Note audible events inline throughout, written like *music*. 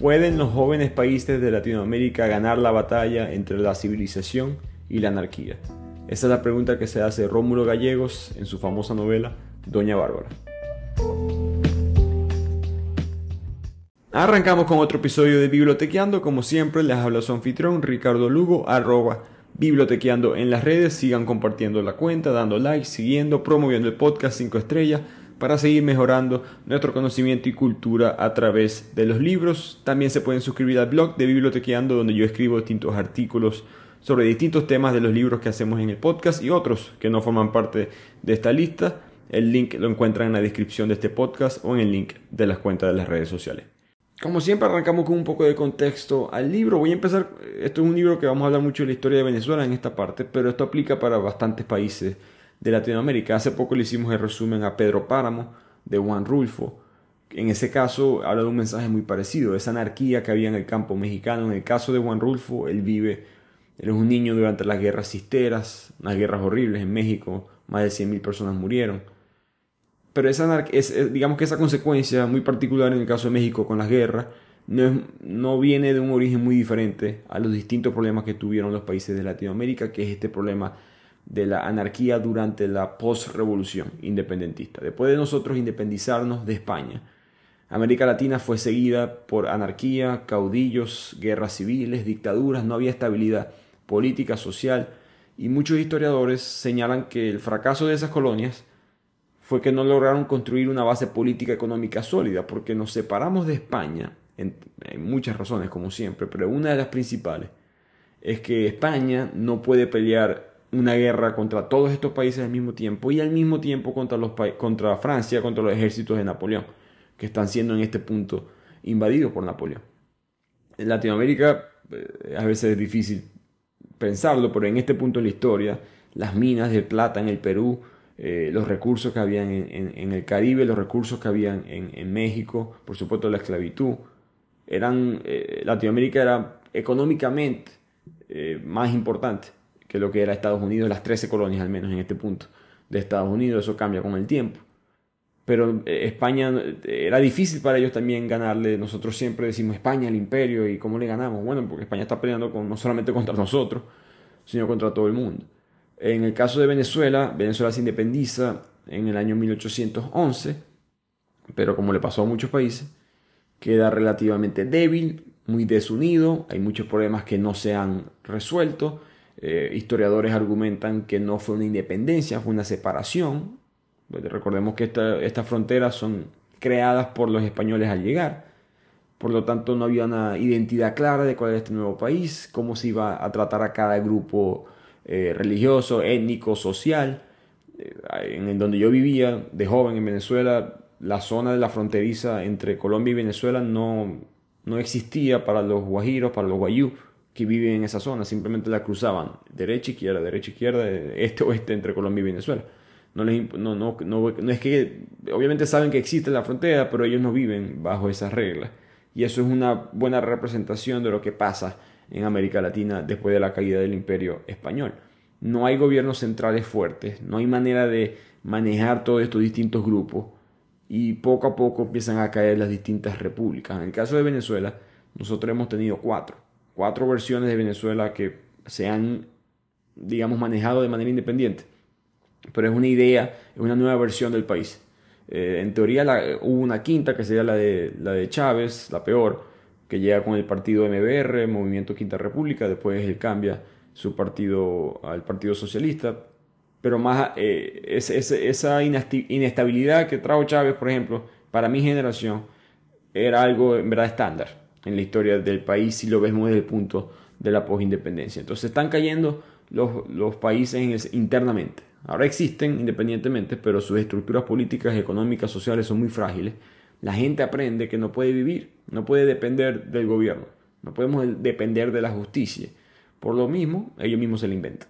¿Pueden los jóvenes países de Latinoamérica ganar la batalla entre la civilización y la anarquía? Esa es la pregunta que se hace Rómulo Gallegos en su famosa novela Doña Bárbara. Arrancamos con otro episodio de Bibliotequeando. Como siempre, les habla su anfitrión Ricardo Lugo, arroba bibliotequeando en las redes. Sigan compartiendo la cuenta, dando like, siguiendo, promoviendo el podcast 5 estrellas para seguir mejorando nuestro conocimiento y cultura a través de los libros. También se pueden suscribir al blog de Bibliotequeando donde yo escribo distintos artículos sobre distintos temas de los libros que hacemos en el podcast y otros que no forman parte de esta lista. El link lo encuentran en la descripción de este podcast o en el link de las cuentas de las redes sociales. Como siempre arrancamos con un poco de contexto al libro. Voy a empezar, esto es un libro que vamos a hablar mucho de la historia de Venezuela en esta parte, pero esto aplica para bastantes países de Latinoamérica. Hace poco le hicimos el resumen a Pedro Páramo de Juan Rulfo. En ese caso habla de un mensaje muy parecido, esa anarquía que había en el campo mexicano. En el caso de Juan Rulfo, él vive, él es un niño durante las guerras cisteras, unas guerras horribles en México, más de 100.000 personas murieron. Pero esa, es, digamos que esa consecuencia muy particular en el caso de México con las guerras no, no viene de un origen muy diferente a los distintos problemas que tuvieron los países de Latinoamérica, que es este problema de la anarquía durante la postrevolución independentista. Después de nosotros independizarnos de España, América Latina fue seguida por anarquía, caudillos, guerras civiles, dictaduras, no había estabilidad política, social, y muchos historiadores señalan que el fracaso de esas colonias fue que no lograron construir una base política económica sólida, porque nos separamos de España, en, muchas razones como siempre, pero una de las principales es que España no puede pelear una guerra contra todos estos países al mismo tiempo y al mismo tiempo contra, los contra Francia, contra los ejércitos de Napoleón, que están siendo en este punto invadidos por Napoleón. En Latinoamérica eh, a veces es difícil pensarlo, pero en este punto de la historia, las minas de plata en el Perú, eh, los recursos que habían en, el Caribe, los recursos que habían en, México, por supuesto la esclavitud, eran, eh, Latinoamérica era económicamente más importante que lo que era Estados Unidos, las 13 colonias al menos en este punto de Estados Unidos, eso cambia con el tiempo. Pero eh, España eh, era difícil para ellos también ganarle. Nosotros siempre decimos España, el imperio, ¿y cómo le ganamos? Bueno, porque España está peleando con, no solamente contra nosotros, sino contra todo el mundo. En el caso de Venezuela, Venezuela se independiza en el año 1811, pero como le pasó a muchos países, queda relativamente débil, muy desunido, hay muchos problemas que no se han resuelto, eh, historiadores argumentan que no fue una independencia, fue una separación. Pues recordemos que estas fronteras son creadas por los españoles al llegar. Por lo tanto, no había una identidad clara de cuál era este nuevo país, cómo se iba a tratar a cada grupo eh, religioso, étnico, social. Eh, en donde yo vivía de joven en Venezuela, la zona de la fronteriza entre Colombia y Venezuela no, no existía para los guajiros, para los guayú que viven en esa zona, simplemente la cruzaban derecha, izquierda, derecha, izquierda, este, oeste entre Colombia y Venezuela. No, les, no, no, no, es que, obviamente saben que existe la frontera, pero ellos no viven bajo esas reglas. Y eso es una buena representación de lo que pasa en América Latina después de la caída del imperio español. No hay gobiernos centrales fuertes, no hay manera de manejar todos estos distintos grupos y poco a poco empiezan a caer las distintas repúblicas. En el caso de Venezuela, nosotros hemos tenido cuatro cuatro versiones de Venezuela que se han, digamos, manejado de manera independiente. Pero es una idea, es una nueva versión del país. Eh, en teoría hubo una quinta que sería la de, la de Chávez, la peor, que llega con el partido MBR, Movimiento Quinta República, después él cambia su partido al Partido Socialista. Pero más eh, esa inestabilidad que trajo Chávez, por ejemplo, para mi generación, era algo en verdad estándar en la historia del país si lo vemos desde el punto de la posindependencia. Entonces están cayendo los, los países internamente. Ahora existen independientemente, pero sus estructuras políticas, económicas, sociales son muy frágiles. La gente aprende que no puede vivir, no puede depender del gobierno, no podemos depender de la justicia. Por lo mismo, ellos mismos se la inventan.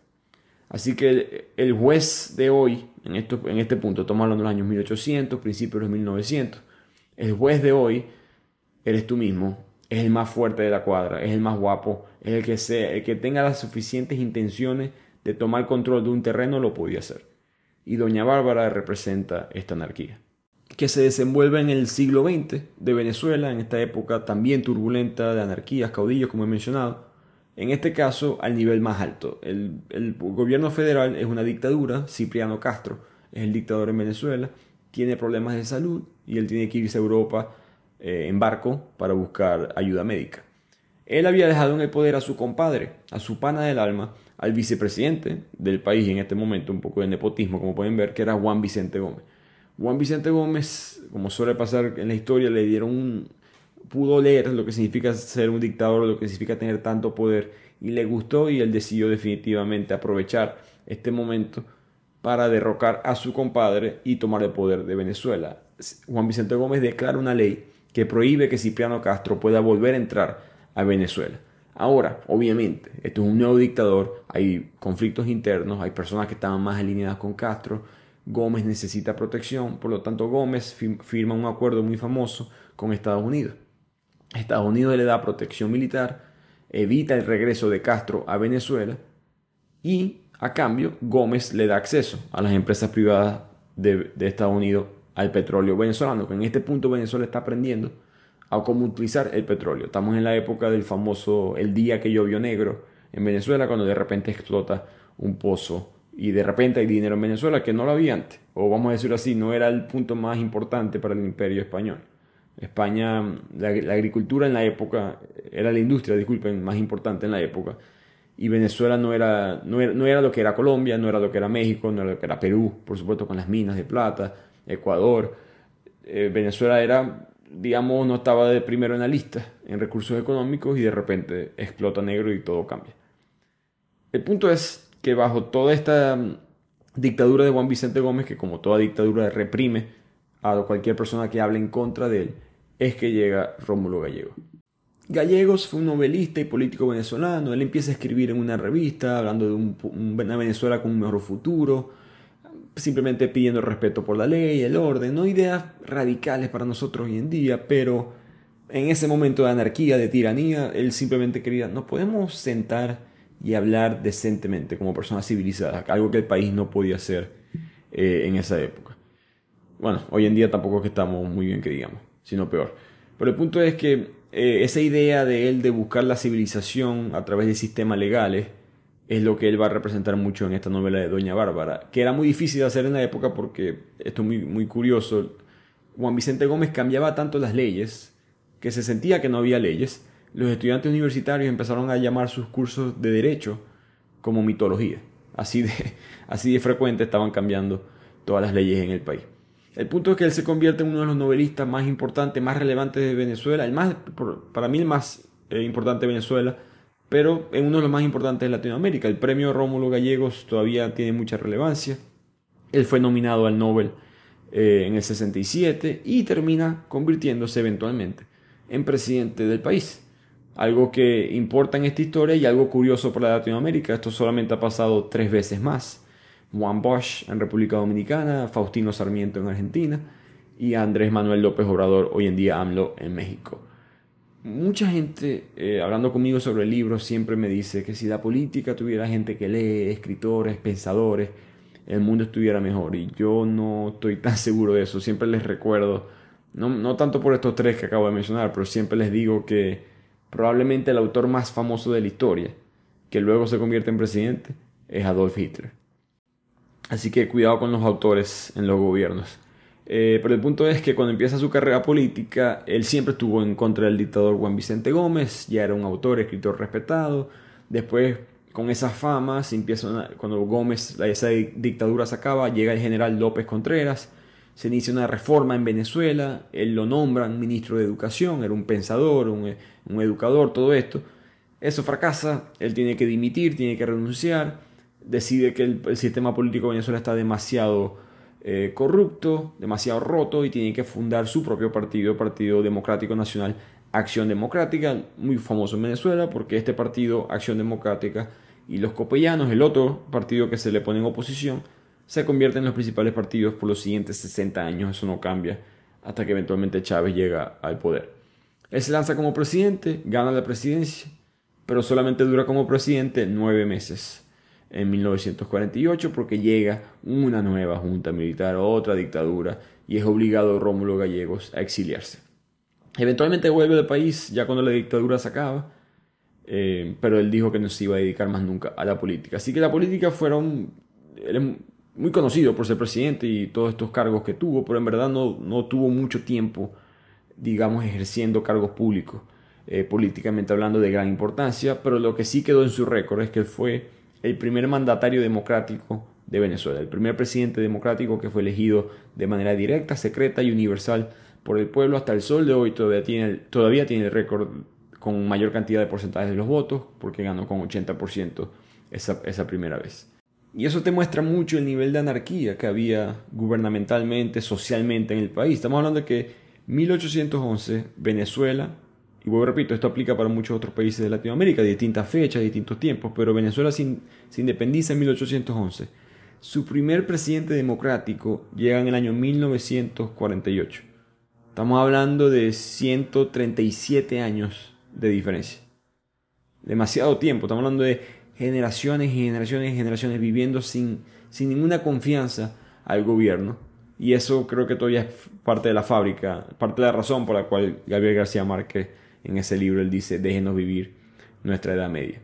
Así que el juez de hoy, en, esto, en este punto, estamos hablando de los años 1800, principios de 1900, el juez de hoy eres tú mismo es el más fuerte de la cuadra, es el más guapo, es el que sea, el que tenga las suficientes intenciones de tomar control de un terreno lo podía hacer. Y Doña Bárbara representa esta anarquía. que se desenvuelve en el siglo XX de Venezuela, en esta época también turbulenta de anarquías, caudillos, como he mencionado. En este caso, al nivel más alto. El, el gobierno federal es una dictadura, Cipriano Castro es el dictador en Venezuela, tiene problemas de salud y él tiene que irse a Europa eh, en barco para buscar ayuda médica. Él había dejado en el poder a su compadre, a su pana del alma, al vicepresidente del país en este momento, un poco de nepotismo, como pueden ver, que era Juan Vicente Gómez. Juan Vicente Gómez, como suele pasar en la historia, le dieron un, pudo leer lo que significa ser un dictador, lo que significa tener tanto poder, y le gustó y él decidió definitivamente aprovechar este momento para derrocar a su compadre y tomar el poder de Venezuela. Juan Vicente Gómez declara una ley que prohíbe que Cipriano Castro pueda volver a entrar a Venezuela. Ahora, obviamente, esto es un nuevo dictador, hay conflictos internos, hay personas que estaban más alineadas con Castro, Gómez necesita protección, por lo tanto Gómez firma un acuerdo muy famoso con Estados Unidos. Estados Unidos le da protección militar, evita el regreso de Castro a Venezuela y a cambio Gómez le da acceso a las empresas privadas de, de Estados Unidos al petróleo venezolano, que en este punto Venezuela está aprendiendo a cómo utilizar el petróleo. Estamos en la época del famoso el día que llovió negro en Venezuela, cuando de repente explota un pozo y de repente hay dinero en Venezuela que no lo había antes, o vamos a decirlo así, no era el punto más importante para el imperio español. España, la, agricultura en la época, era la industria, disculpen, más importante en la época, y Venezuela no era, no era, no era lo que era Colombia, no era lo que era México, no era lo que era Perú, por supuesto con las minas de plata, Ecuador. Eh, Venezuela era, digamos, no estaba de primero en la lista en recursos económicos y de repente explota negro y todo cambia. El punto es que bajo toda esta mm, dictadura de Juan Vicente Gómez, que como toda dictadura reprime a cualquier persona que hable en contra de él, es que llega Rómulo Gallego. Gallegos fue un novelista y político venezolano. Él empieza a escribir en una revista hablando de una Venezuela con un mejor futuro, simplemente pidiendo respeto por la ley, el orden, no ideas radicales para nosotros hoy en día, pero en ese momento de anarquía, de tiranía, él simplemente quería, nos podemos sentar y hablar decentemente como personas civilizadas, algo que el país no podía hacer eh, en esa época. Bueno, hoy en día tampoco es que estamos muy bien que digamos, sino peor. Pero el punto es que eh, esa idea de él de buscar la civilización a través de sistemas legales, es lo que él va a representar mucho en esta novela de Doña Bárbara, que era muy difícil de hacer en la época porque, esto es muy, muy curioso, Juan Vicente Gómez cambiaba tanto las leyes que se sentía que no había leyes, los estudiantes universitarios empezaron a llamar sus cursos de derecho como mitología. Así de, *laughs* así de frecuente estaban cambiando todas las leyes en el país. El punto es que él se convierte en uno de los novelistas más importantes, más relevantes de Venezuela, el más, para mí el más eh, importante de Venezuela, pero en uno de los más importantes de Latinoamérica. El premio Rómulo Gallegos todavía tiene mucha relevancia. Él fue nominado al Nobel eh, en el 67 y termina convirtiéndose eventualmente en presidente del país. Algo que importa en esta historia y algo curioso para Latinoamérica. Esto solamente ha pasado tres veces más. Juan Bosch en República Dominicana, Faustino Sarmiento en Argentina y Andrés Manuel López Obrador, hoy en día AMLO en México mucha gente, eh, hablando conmigo sobre el libro, siempre me dice que si la política tuviera gente que lee, escritores, pensadores, el mundo estuviera mejor. Y yo no estoy tan *laughs* seguro de eso. Siempre les recuerdo, no, no tanto por estos tres que acabo de mencionar, pero siempre les digo que probablemente el autor más famoso de la historia, que luego se convierte en presidente, es Adolf Hitler. Así que cuidado con los autores en los gobiernos. Eh, pero el punto es que cuando empieza su carrera política, él siempre estuvo en contra del dictador Juan Vicente Gómez, ya era un autor, escritor respetado. Después, con esa fama, empieza cuando Gómez, esa dictadura se acaba, llega el general López Contreras, se inicia una reforma en Venezuela, él lo nombran ministro de Educación, era un pensador, un, educador, todo esto. Eso fracasa, él tiene que dimitir, tiene que renunciar, decide que el sistema político de Venezuela está demasiado eh, corrupto, demasiado roto y tiene que fundar su propio partido, Partido Democrático Nacional Acción Democrática, muy famoso en Venezuela porque este partido, Acción Democrática, y los copellanos, el otro partido que se le pone en oposición, se convierten en los principales partidos por los siguientes 60 años, eso no cambia hasta que eventualmente Chávez llega al poder. Él se lanza como presidente, gana la presidencia, pero solamente dura como presidente nueve meses en 1948 porque llega una nueva junta militar, otra dictadura, y es obligado Rómulo Gallegos a exiliarse. Eventualmente vuelve al país ya cuando la dictadura se acaba, eh, pero él dijo que no se iba a dedicar más nunca a la política. Así que la política fueron... Él muy conocido por ser presidente y todos estos cargos que tuvo, pero en verdad no, no tuvo mucho tiempo, digamos, ejerciendo cargos públicos, eh, políticamente hablando de gran importancia, pero lo que sí quedó en su récord es que fue el primer mandatario democrático de Venezuela, el primer presidente democrático que fue elegido de manera directa, secreta y universal por el pueblo hasta el sol de hoy todavía tiene, todavía tiene el récord con mayor cantidad de porcentajes de los votos porque ganó con 80% esa, esa primera vez. Y eso te muestra mucho el nivel de anarquía que había gubernamentalmente, socialmente en el país. Estamos hablando de que 1811 Venezuela, y vuelvo repito, esto aplica para muchos otros países de Latinoamérica, distintas fechas, distintos tiempos, pero Venezuela se, se independiza en 1811. Su primer presidente democrático llega en el año 1948. Estamos hablando de 137 años de diferencia. Demasiado tiempo. Estamos hablando de generaciones y generaciones y generaciones viviendo sin, sin ninguna confianza al gobierno. Y eso creo que todavía es parte de la fábrica, parte de la razón por la cual Gabriel García Márquez en ese libro él dice, déjenos vivir nuestra Edad Media.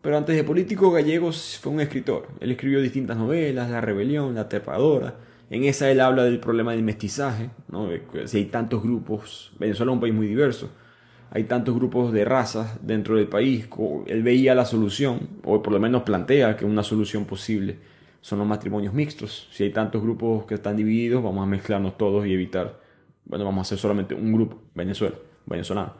Pero antes de político gallegos fue un escritor. Él escribió distintas novelas, La Rebelión, La Trepadora, en esa él habla del problema del mestizaje, ¿no? si hay tantos grupos, Venezuela es un país muy diverso, hay tantos grupos de razas dentro del país, él veía la solución, o por lo menos plantea que una solución posible son los matrimonios mixtos. Si hay tantos grupos que están divididos, vamos a mezclarnos todos y evitar, bueno, vamos a hacer solamente un grupo, Venezuela, venezolano.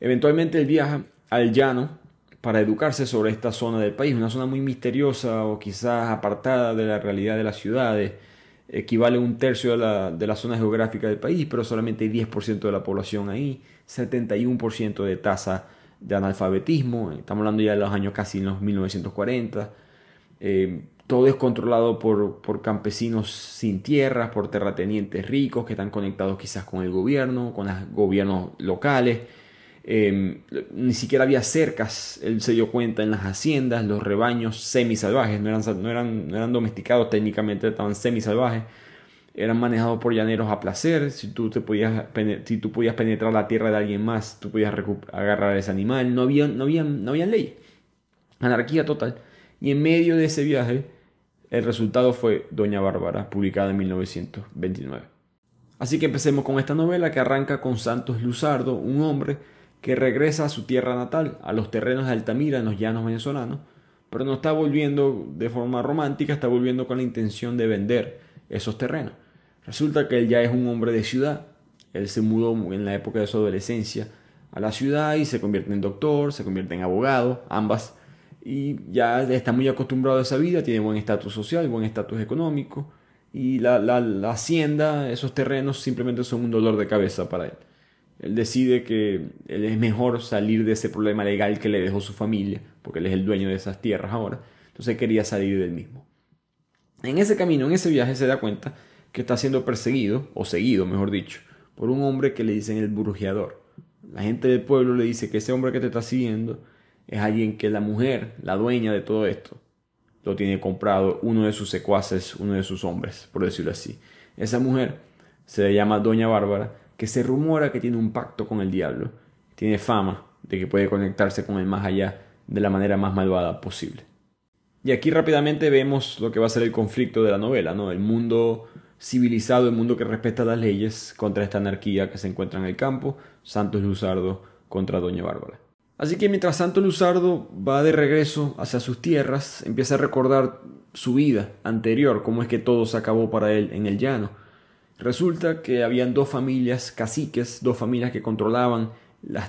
Eventualmente él viaja al llano para educarse sobre esta zona del país, una zona muy misteriosa o quizás apartada de la realidad de las ciudades, equivale a un tercio de la, de la zona geográfica del país, pero solamente hay 10% de la población ahí, 71% de tasa de analfabetismo, estamos hablando ya de los años casi en los 1940, eh, todo es controlado por, por, campesinos sin tierras, por terratenientes ricos que están conectados quizás con el gobierno, con los gobiernos locales, Em, ni siquiera había cercas, él se dio cuenta en las haciendas, los rebaños semisalvajes, no eran, no eran, no eran domesticados técnicamente, estaban semisalvajes, eran manejados por llaneros a placer, si tú, te podías, si tú podías penetrar la tierra de alguien más, tú podías agarrar a ese animal, no había, no había, no había ley, anarquía total. Y en medio de ese viaje, el resultado fue Doña Bárbara, publicada en 1929. Así que empecemos con esta novela que arranca con Santos Luzardo, un hombre que regresa a su tierra natal, a los terrenos de Altamira en los llanos venezolanos, pero no está volviendo de forma romántica, está volviendo con la intención de vender esos terrenos. Resulta que él ya es un hombre de ciudad, él se mudó en la época de su adolescencia a la ciudad y se convierte en doctor, se convierte en abogado, ambas, y ya está muy acostumbrado a esa vida, tiene buen estatus social, buen estatus económico, y la, la hacienda, esos terrenos simplemente son un dolor de cabeza para él. Él decide que es mejor salir de ese problema legal que le dejó su familia, porque él es el dueño de esas tierras ahora. Entonces quería salir del mismo. En ese camino, en ese viaje, se da cuenta que está siendo perseguido, o seguido, mejor dicho, por un hombre que le dicen el brujeador. La gente del pueblo le dice que ese hombre que te está siguiendo es alguien que la mujer, la dueña de todo esto, lo tiene comprado uno de sus secuaces, uno de sus hombres, por decirlo así. Esa mujer se le llama Doña Bárbara que se rumora que tiene un pacto con el diablo, tiene fama de que puede conectarse con el más allá de la manera más malvada posible. Y aquí rápidamente vemos lo que va a ser el conflicto de la novela, ¿no? El mundo civilizado, el mundo que respeta las leyes contra esta anarquía que se encuentra en el campo, Santos Luzardo contra Doña Bárbara. Así que mientras Santos Luzardo va de regreso hacia sus tierras, empieza a recordar su vida anterior, cómo es que todo se acabó para él en el llano Resulta que habían dos familias caciques, dos familias que controlaban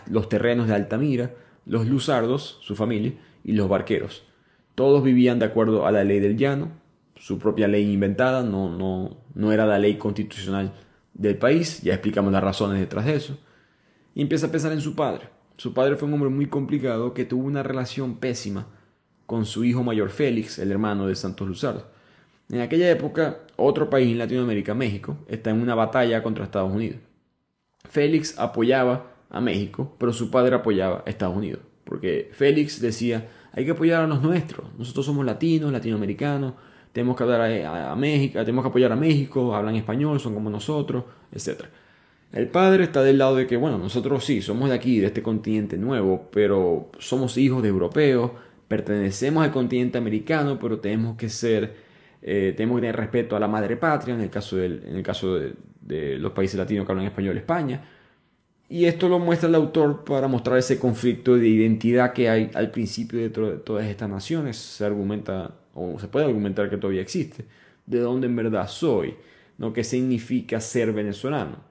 los terrenos de Altamira, los Luzardos, su familia, y los barqueros. Todos vivían de acuerdo a la ley del llano, su propia ley inventada, no, no, no era la ley constitucional del país, ya explicamos las razones detrás de eso. Y empieza a pensar en su padre. Su padre fue un hombre muy complicado que tuvo una relación pésima con su hijo mayor Félix, el hermano de Santos Luzardo. En aquella época, otro país en Latinoamérica, México, está en una batalla contra Estados Unidos. Félix apoyaba a México, pero su padre apoyaba a Estados Unidos, porque Félix decía, hay que apoyar a los nuestros, nosotros somos latinos, latinoamericanos, tenemos que hablar a, México, tenemos que apoyar a México, hablan español, son como nosotros, etc. El padre está del lado de que, bueno, nosotros sí, somos de aquí, de este continente nuevo, pero somos hijos de europeos, pertenecemos al continente americano, pero tenemos que ser, eh, tenemos que tener respeto a la madre patria, en el caso, en el caso de, de los países latinos que hablan español, España. Y esto lo muestra el autor para mostrar ese conflicto de identidad que hay al principio de, todas estas naciones. Se argumenta, o se puede argumentar que todavía existe, de dónde en verdad soy, ¿no? ¿Qué significa ser venezolano?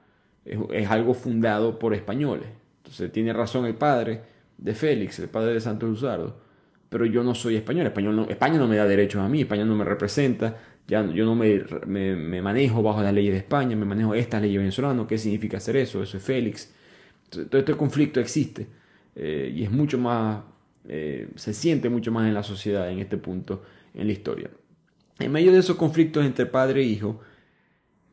Es, algo fundado por españoles. Entonces tiene razón el padre de Félix, el padre de Santos Luzardo, pero yo no soy español, español no, España no me da derechos a mí, España no me representa, ya, yo no me, me, manejo bajo las leyes de España, me manejo estas leyes venezolanas, ¿qué significa hacer eso? Eso es Félix todo este conflicto existe eh, y es mucho más, eh, se siente mucho más en la sociedad en este punto en la historia. En medio de esos conflictos entre padre e hijo,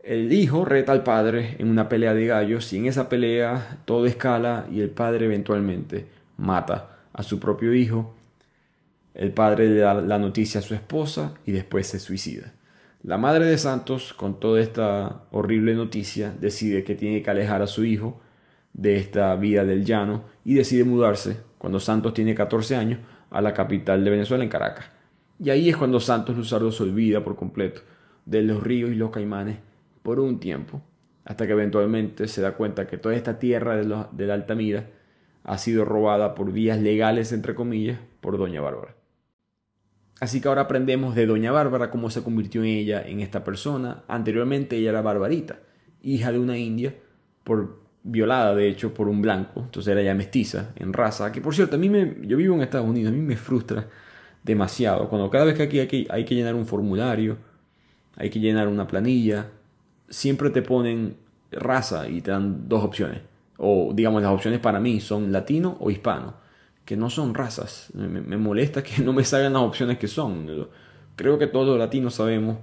el hijo reta al padre en una pelea de gallos y en esa pelea todo escala y el padre eventualmente mata a su propio hijo. El padre le da la noticia a su esposa y después se suicida. La madre de Santos, con toda esta horrible noticia, decide que tiene que alejar a su hijo de esta vida del llano y decide mudarse, cuando Santos tiene 14 años, a la capital de Venezuela, en Caracas. Y ahí es cuando Santos Luzardo se olvida por completo de los ríos y los caimanes por un tiempo, hasta que eventualmente se da cuenta que toda esta tierra de, la Altamira ha sido robada por vías legales, entre comillas, por Doña Bárbara. Así que ahora aprendemos de Doña Bárbara cómo se convirtió en ella en esta persona. Anteriormente ella era Barbarita, hija de una india, por violada de hecho por un blanco, entonces era ya mestiza en raza, que por cierto, a mí me, yo vivo en Estados Unidos, a mí me frustra demasiado, cuando cada vez que aquí hay que, hay que llenar un formulario, hay que llenar una planilla, siempre te ponen raza y te dan dos opciones, o digamos las opciones para mí son latino o hispano, que no son razas, me, molesta que no me salgan las opciones que son, creo que todos los latinos sabemos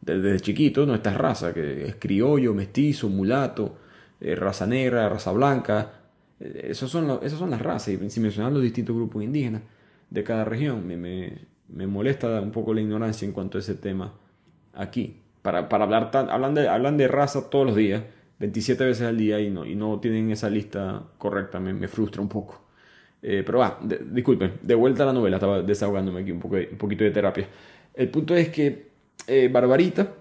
desde chiquito nuestra raza, que es criollo, mestizo, mulato, eh, raza negra, raza blanca. Eh, esos son esas son las razas. Y si mencionan los distintos grupos indígenas de cada región, me, me, molesta un poco la ignorancia en cuanto a ese tema aquí. Para, para hablar tan, hablan, de, raza todos los días, 27 veces al día, y no, y no tienen esa lista correcta. Me, me frustra un poco. Eh, pero va, disculpen, de vuelta a la novela, estaba desahogándome aquí un, poco, un poquito de terapia. El punto es que Barbarita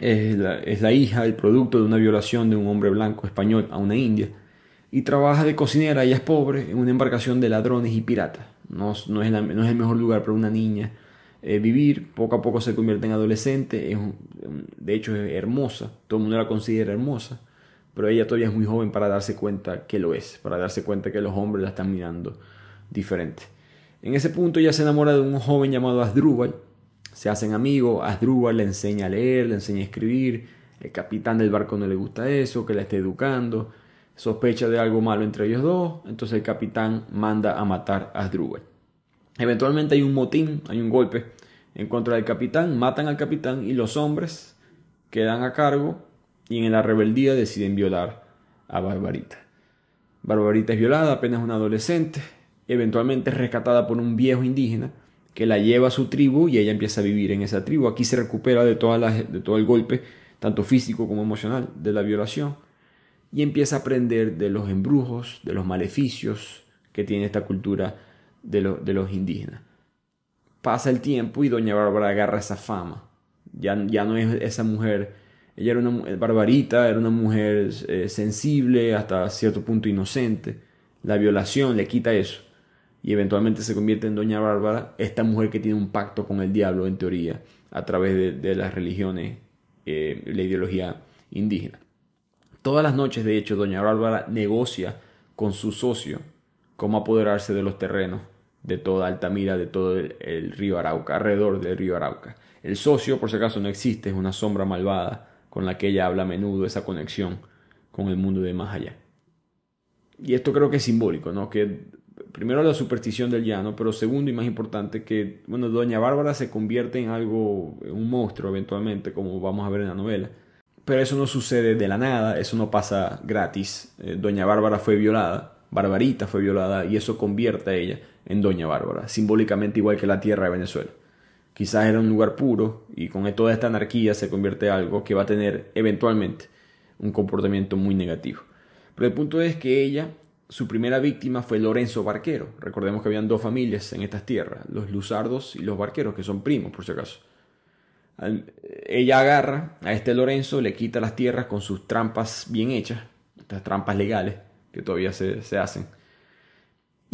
es la, hija, el producto de una violación de un hombre blanco español a una india. Y trabaja de cocinera, ella es pobre, en una embarcación de ladrones y piratas. No, no, es, no es, el mejor lugar para una niña eh, vivir. Poco a poco se convierte en adolescente. Es de hecho, es hermosa. Todo el mundo la considera hermosa. Pero ella todavía es muy joven para darse cuenta que lo es. Para darse cuenta que los hombres la están mirando diferente. En ese punto ella se enamora de un joven llamado Asdrúbal, se hacen amigos, Asdrúbal le enseña a leer, le enseña a escribir, el capitán del barco no le gusta eso, que la esté educando, sospecha de algo malo entre ellos dos, entonces el capitán manda a matar a Asdrúbal. Eventualmente hay un motín, hay un golpe en contra del capitán, matan al capitán y los hombres quedan a cargo y en la rebeldía deciden violar a Barbarita. Barbarita es violada, apenas una adolescente, eventualmente es rescatada por un viejo indígena que la lleva a su tribu y ella empieza a vivir en esa tribu. Aquí se recupera de, de todo el golpe, tanto físico como emocional, de la violación y empieza a aprender de los embrujos, de los maleficios que tiene esta cultura de, de los indígenas. Pasa el tiempo y doña Bárbara agarra esa fama. Ya, ya no es esa mujer, ella era una barbarita, era una mujer eh, sensible, hasta cierto punto inocente. La violación le quita eso y eventualmente se convierte en Doña Bárbara, esta mujer que tiene un pacto con el diablo en teoría a través de, las religiones, eh, la ideología indígena. Todas las noches, de hecho, Doña Bárbara negocia con su socio cómo apoderarse de los terrenos de toda Altamira, de todo el, río Arauca, alrededor del río Arauca. El socio, por si acaso, no existe, es una sombra malvada con la que ella habla a menudo, esa conexión con el mundo de más allá. Y esto creo que es simbólico, ¿no? Que primero la superstición del llano, pero segundo y más importante que, bueno, Doña Bárbara se convierte en algo, un monstruo eventualmente, como vamos a ver en la novela. Pero eso no sucede de la nada, eso no pasa gratis. Eh, Doña Bárbara fue violada, Barbarita fue violada y eso convierte a ella en Doña Bárbara, simbólicamente igual que la tierra de Venezuela. quizás era un lugar puro y con toda esta anarquía se convierte en algo que va a tener eventualmente un comportamiento muy negativo. Pero el punto es que ella, su primera víctima fue Lorenzo Barquero. Recordemos que habían dos familias en estas tierras, los Luzardos y los Barqueros, que son primos por si acaso. Ella agarra a este Lorenzo, le quita las tierras con sus trampas bien hechas, estas trampas legales que todavía se, se hacen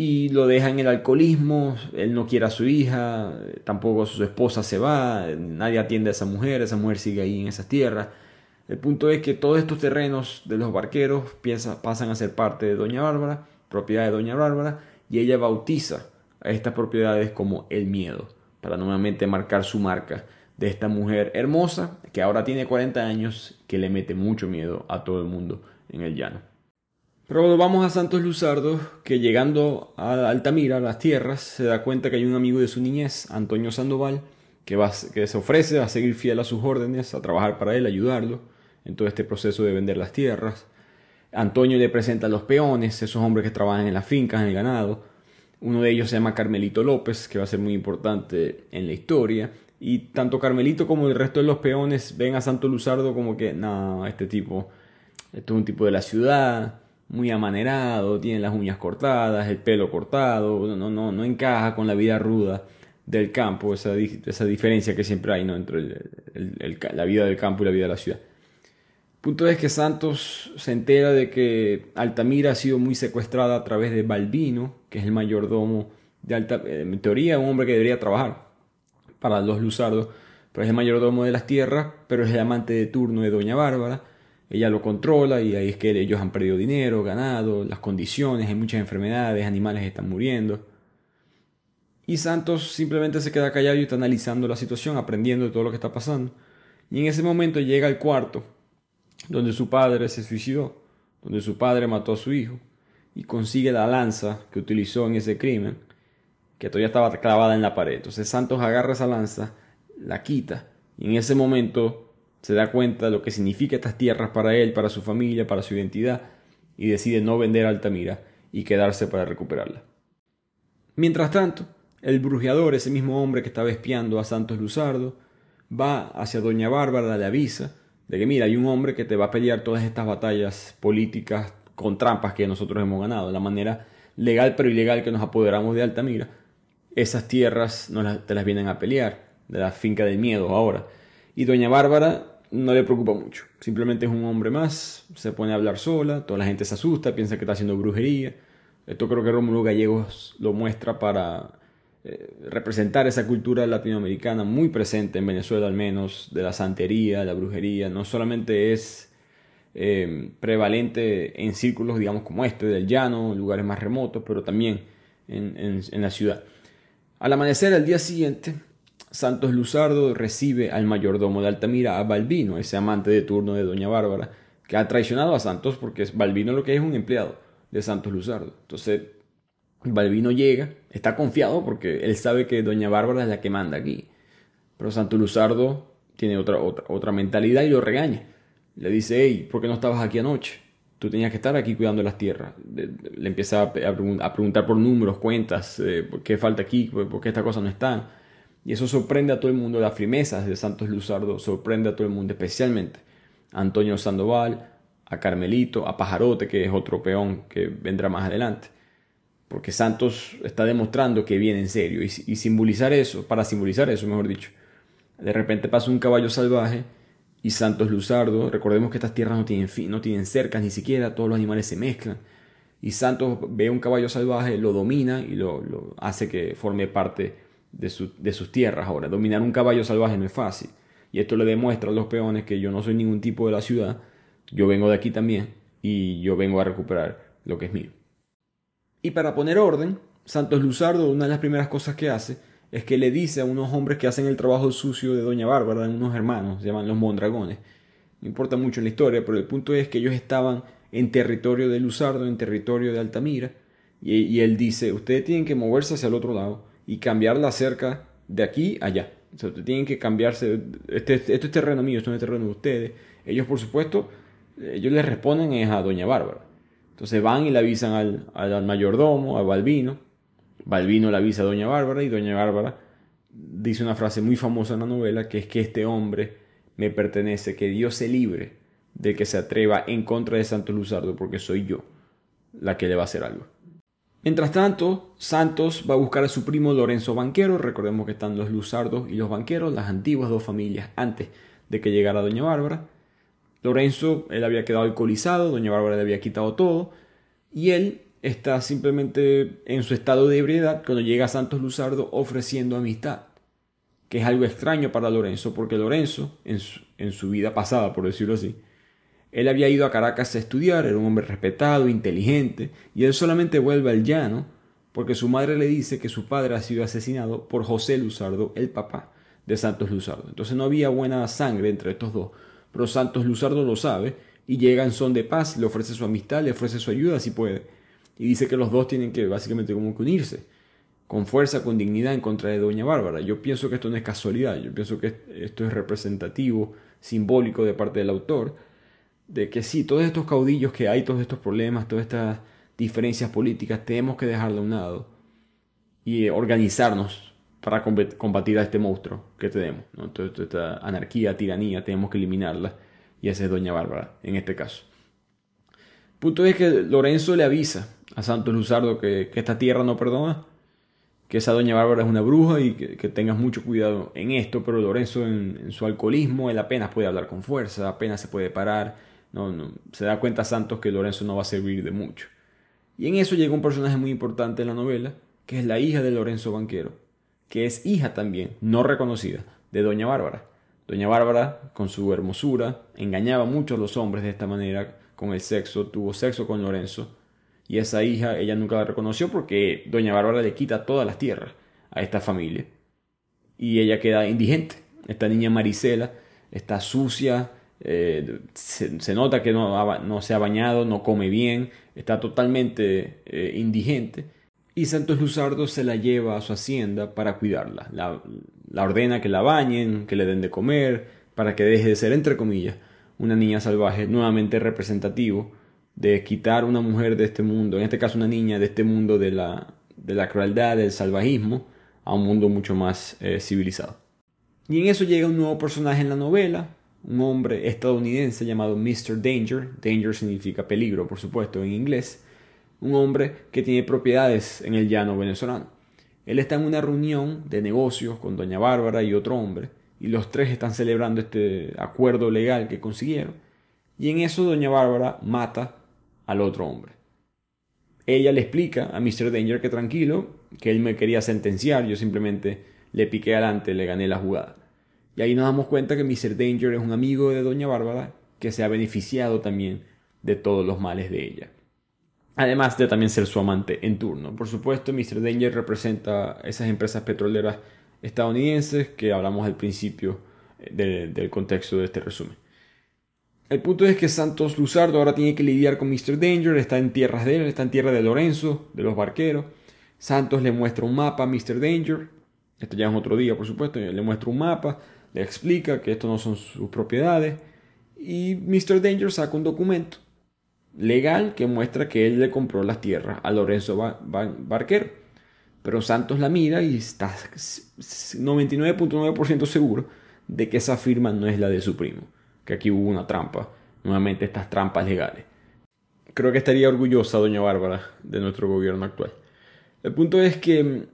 y lo deja en el alcoholismo, él no quiere a su hija, tampoco su esposa se va, nadie atiende a esa mujer, esa mujer sigue ahí en esas tierras. El punto es que todos estos terrenos de los barqueros pasan a ser parte de Doña Bárbara, propiedad de Doña Bárbara, y ella bautiza a estas propiedades como el miedo, para nuevamente marcar su marca de esta mujer hermosa que ahora tiene 40 años, que le mete mucho miedo a todo el mundo en el llano. Pero vamos a Santos Luzardo, que llegando a Altamira, a las tierras, se da cuenta que hay un amigo de su niñez, Antonio Sandoval, que, se ofrece a seguir fiel a sus órdenes, a trabajar para él, ayudarlo en todo este proceso de vender las tierras. Antonio le presenta a los peones, esos hombres que trabajan en las fincas, en el ganado. Uno de ellos se llama Carmelito López, que va a ser muy importante en la historia. Y tanto Carmelito como el resto de los peones ven a Santos Luzardo como que, no, este tipo, esto es un tipo de la ciudad, muy amanerado, tiene las uñas cortadas, el pelo cortado, no, no, no encaja con la vida ruda del campo, esa, esa diferencia que siempre hay ¿no? entre la vida del campo y la vida de la ciudad. Punto es que Santos se entera de que Altamira ha sido muy secuestrada a través de Balbino, que es el mayordomo de Alta, en teoría un hombre que debería trabajar para los Luzardos, pero es el mayordomo de las tierras, pero es el amante de turno de Doña Bárbara, ella lo controla y ahí es que ellos han perdido dinero, ganado, las condiciones, hay muchas enfermedades, animales están muriendo. Y Santos simplemente se queda callado y está analizando la situación, aprendiendo de todo lo que está pasando. Y en ese momento llega al cuarto donde su padre se suicidó, donde su padre mató a su hijo y consigue la lanza que utilizó en ese crimen, que todavía estaba clavada en la pared. Entonces Santos agarra esa lanza, la quita y en ese momento se da cuenta de lo que significa estas tierras para él, para su familia, para su identidad, y decide no vender Altamira y quedarse para recuperarla. Mientras tanto, el brujeador, ese mismo hombre que estaba espiando a Santos Luzardo, va hacia Doña Bárbara, le avisa de que mira, hay un hombre que te va a pelear todas estas batallas políticas con trampas que nosotros hemos ganado, la manera legal pero ilegal que nos apoderamos de Altamira. Esas tierras no te las vienen a pelear, de la finca del miedo ahora. Y doña Bárbara no le preocupa mucho. Simplemente es un hombre más, se pone a hablar sola, toda la gente se asusta, piensa que está haciendo brujería. Esto creo que Rómulo Gallegos lo muestra para eh, representar esa cultura latinoamericana muy presente en Venezuela al menos, de la santería, la brujería. No solamente es eh, prevalente en círculos, digamos, como este, del llano, lugares más remotos, pero también en, en la ciudad. Al amanecer, al día siguiente, Santos Luzardo recibe al mayordomo de Altamira, a Balbino, ese amante de turno de Doña Bárbara, que ha traicionado a Santos porque Balbino lo que es un empleado de Santos Luzardo. Entonces, Balbino llega, está confiado porque él sabe que Doña Bárbara es la que manda aquí. Pero Santos Luzardo tiene otra, otra, otra mentalidad y lo regaña. Le dice, hey, ¿por qué no estabas aquí anoche? Tú tenías que estar aquí cuidando las tierras. Le empieza a, preguntar por números, cuentas, eh, qué falta aquí, por qué estas cosas no están. Y eso sorprende a todo el mundo, las firmezas de Santos Luzardo sorprende a todo el mundo, especialmente a Antonio Sandoval, a Carmelito, a Pajarote, que es otro peón que vendrá más adelante. Porque Santos está demostrando que viene en serio. Y, simbolizar eso, para simbolizar eso, mejor dicho, de repente pasa un caballo salvaje y Santos Luzardo, recordemos que estas tierras no tienen, fin, no tienen cercas ni siquiera, todos los animales se mezclan. Y Santos ve un caballo salvaje, lo domina y lo, lo hace que forme parte de, sus tierras. Ahora, dominar un caballo salvaje no es fácil. Y esto le demuestra a los peones que yo no soy ningún tipo de la ciudad, yo vengo de aquí también y yo vengo a recuperar lo que es mío. Y para poner orden, Santos Luzardo, una de las primeras cosas que hace es que le dice a unos hombres que hacen el trabajo sucio de Doña Bárbara, unos hermanos, llaman los Mondragones. No importa mucho en la historia, pero el punto es que ellos estaban en territorio de Luzardo, en territorio de Altamira, y, y él dice, ustedes tienen que moverse hacia el otro lado y cambiar la cerca de aquí a allá. O sea, tienen que cambiarse. Este, este, es terreno mío, esto es terreno de ustedes. Ellos, por supuesto, ellos les responden es a Doña Bárbara. Entonces van y le avisan al, al, mayordomo, a Balbino. Balbino le avisa a Doña Bárbara y Doña Bárbara dice una frase muy famosa en la novela, que es que este hombre me pertenece, que Dios se libre de que se atreva en contra de Santos Luzardo, porque soy yo la que le va a hacer algo. Mientras tanto, Santos va a buscar a su primo Lorenzo Banquero, recordemos que están los Luzardos y los Banqueros, las antiguas dos familias antes de que llegara Doña Bárbara. Lorenzo, él había quedado alcoholizado, Doña Bárbara le había quitado todo, y él está simplemente en su estado de ebriedad cuando llega Santos Luzardo ofreciendo amistad, que es algo extraño para Lorenzo, porque Lorenzo, en su, en su vida pasada, por decirlo así, él había ido a Caracas a estudiar, era un hombre respetado, inteligente, y él solamente vuelve al llano porque su madre le dice que su padre ha sido asesinado por José Luzardo, el papá de Santos Luzardo. Entonces no había buena sangre entre estos dos, pero Santos Luzardo lo sabe y llega en son de paz, le ofrece su amistad, le ofrece su ayuda si puede, y dice que los dos tienen que básicamente como unirse con fuerza, con dignidad en contra de Doña Bárbara. Yo pienso que esto no es casualidad, yo pienso que esto es representativo, simbólico de parte del autor, de que sí, todos estos caudillos que hay, todos estos problemas, todas estas diferencias políticas, tenemos que dejarlo a un lado y organizarnos para combatir a este monstruo que tenemos. ¿no? Toda esta anarquía, tiranía, tenemos que eliminarla y esa es Doña Bárbara en este caso. punto es que Lorenzo le avisa a Santos Luzardo que, esta tierra no perdona, que esa Doña Bárbara es una bruja y que, tengas mucho cuidado en esto, pero Lorenzo en, en su alcoholismo, él apenas puede hablar con fuerza, apenas se puede parar no, no, se da cuenta Santos que Lorenzo no va a servir de mucho. Y en eso llega un personaje muy importante en la novela, que es la hija de Lorenzo Banquero, que es hija también, no reconocida, de Doña Bárbara. Doña Bárbara, con su hermosura, engañaba mucho a los hombres de esta manera con el sexo, tuvo sexo con Lorenzo, y esa hija ella nunca la reconoció porque Doña Bárbara le quita todas las tierras a esta familia. Y ella queda indigente. Esta niña Marisela está sucia, eh, se, nota que no, no, se ha bañado, no come bien, está totalmente eh, indigente. Y Santos Luzardo se la lleva a su hacienda para cuidarla. La, ordena que la bañen, que le den de comer, para que deje de ser, entre comillas, una niña salvaje, nuevamente representativo de quitar una mujer de este mundo, en este caso una niña de este mundo de la, de la crueldad, del salvajismo, a un mundo mucho más eh, civilizado. Y en eso llega un nuevo personaje en la novela, un hombre estadounidense llamado Mr. Danger, Danger significa peligro por supuesto en inglés, un hombre que tiene propiedades en el llano venezolano. Él está en una reunión de negocios con doña Bárbara y otro hombre, y los tres están celebrando este acuerdo legal que consiguieron, y en eso doña Bárbara mata al otro hombre. Ella le explica a Mr. Danger que tranquilo, que él me quería sentenciar, yo simplemente le piqué adelante, le gané la jugada. Y ahí nos damos cuenta que Mr. Danger es un amigo de Doña Bárbara que se ha beneficiado también de todos los males de ella. Además de también ser su amante en turno. Por supuesto, Mr. Danger representa esas empresas petroleras estadounidenses que hablamos al principio eh, del contexto de este resumen. El punto es que Santos Luzardo ahora tiene que lidiar con Mr. Danger, está en tierras de él, está en tierra de Lorenzo, de los barqueros. Santos le muestra un mapa a Mr. Danger, esto ya es otro día por supuesto, le muestra un mapa, le explica que esto no son sus propiedades y Mr. Danger saca un documento legal que muestra que él le compró las tierras a Lorenzo Barquero. Pero Santos la mira y está 99.9% seguro de que esa firma no es la de su primo, que aquí hubo una trampa, nuevamente estas trampas legales. Creo que estaría orgullosa doña Bárbara de nuestro gobierno actual. El punto es que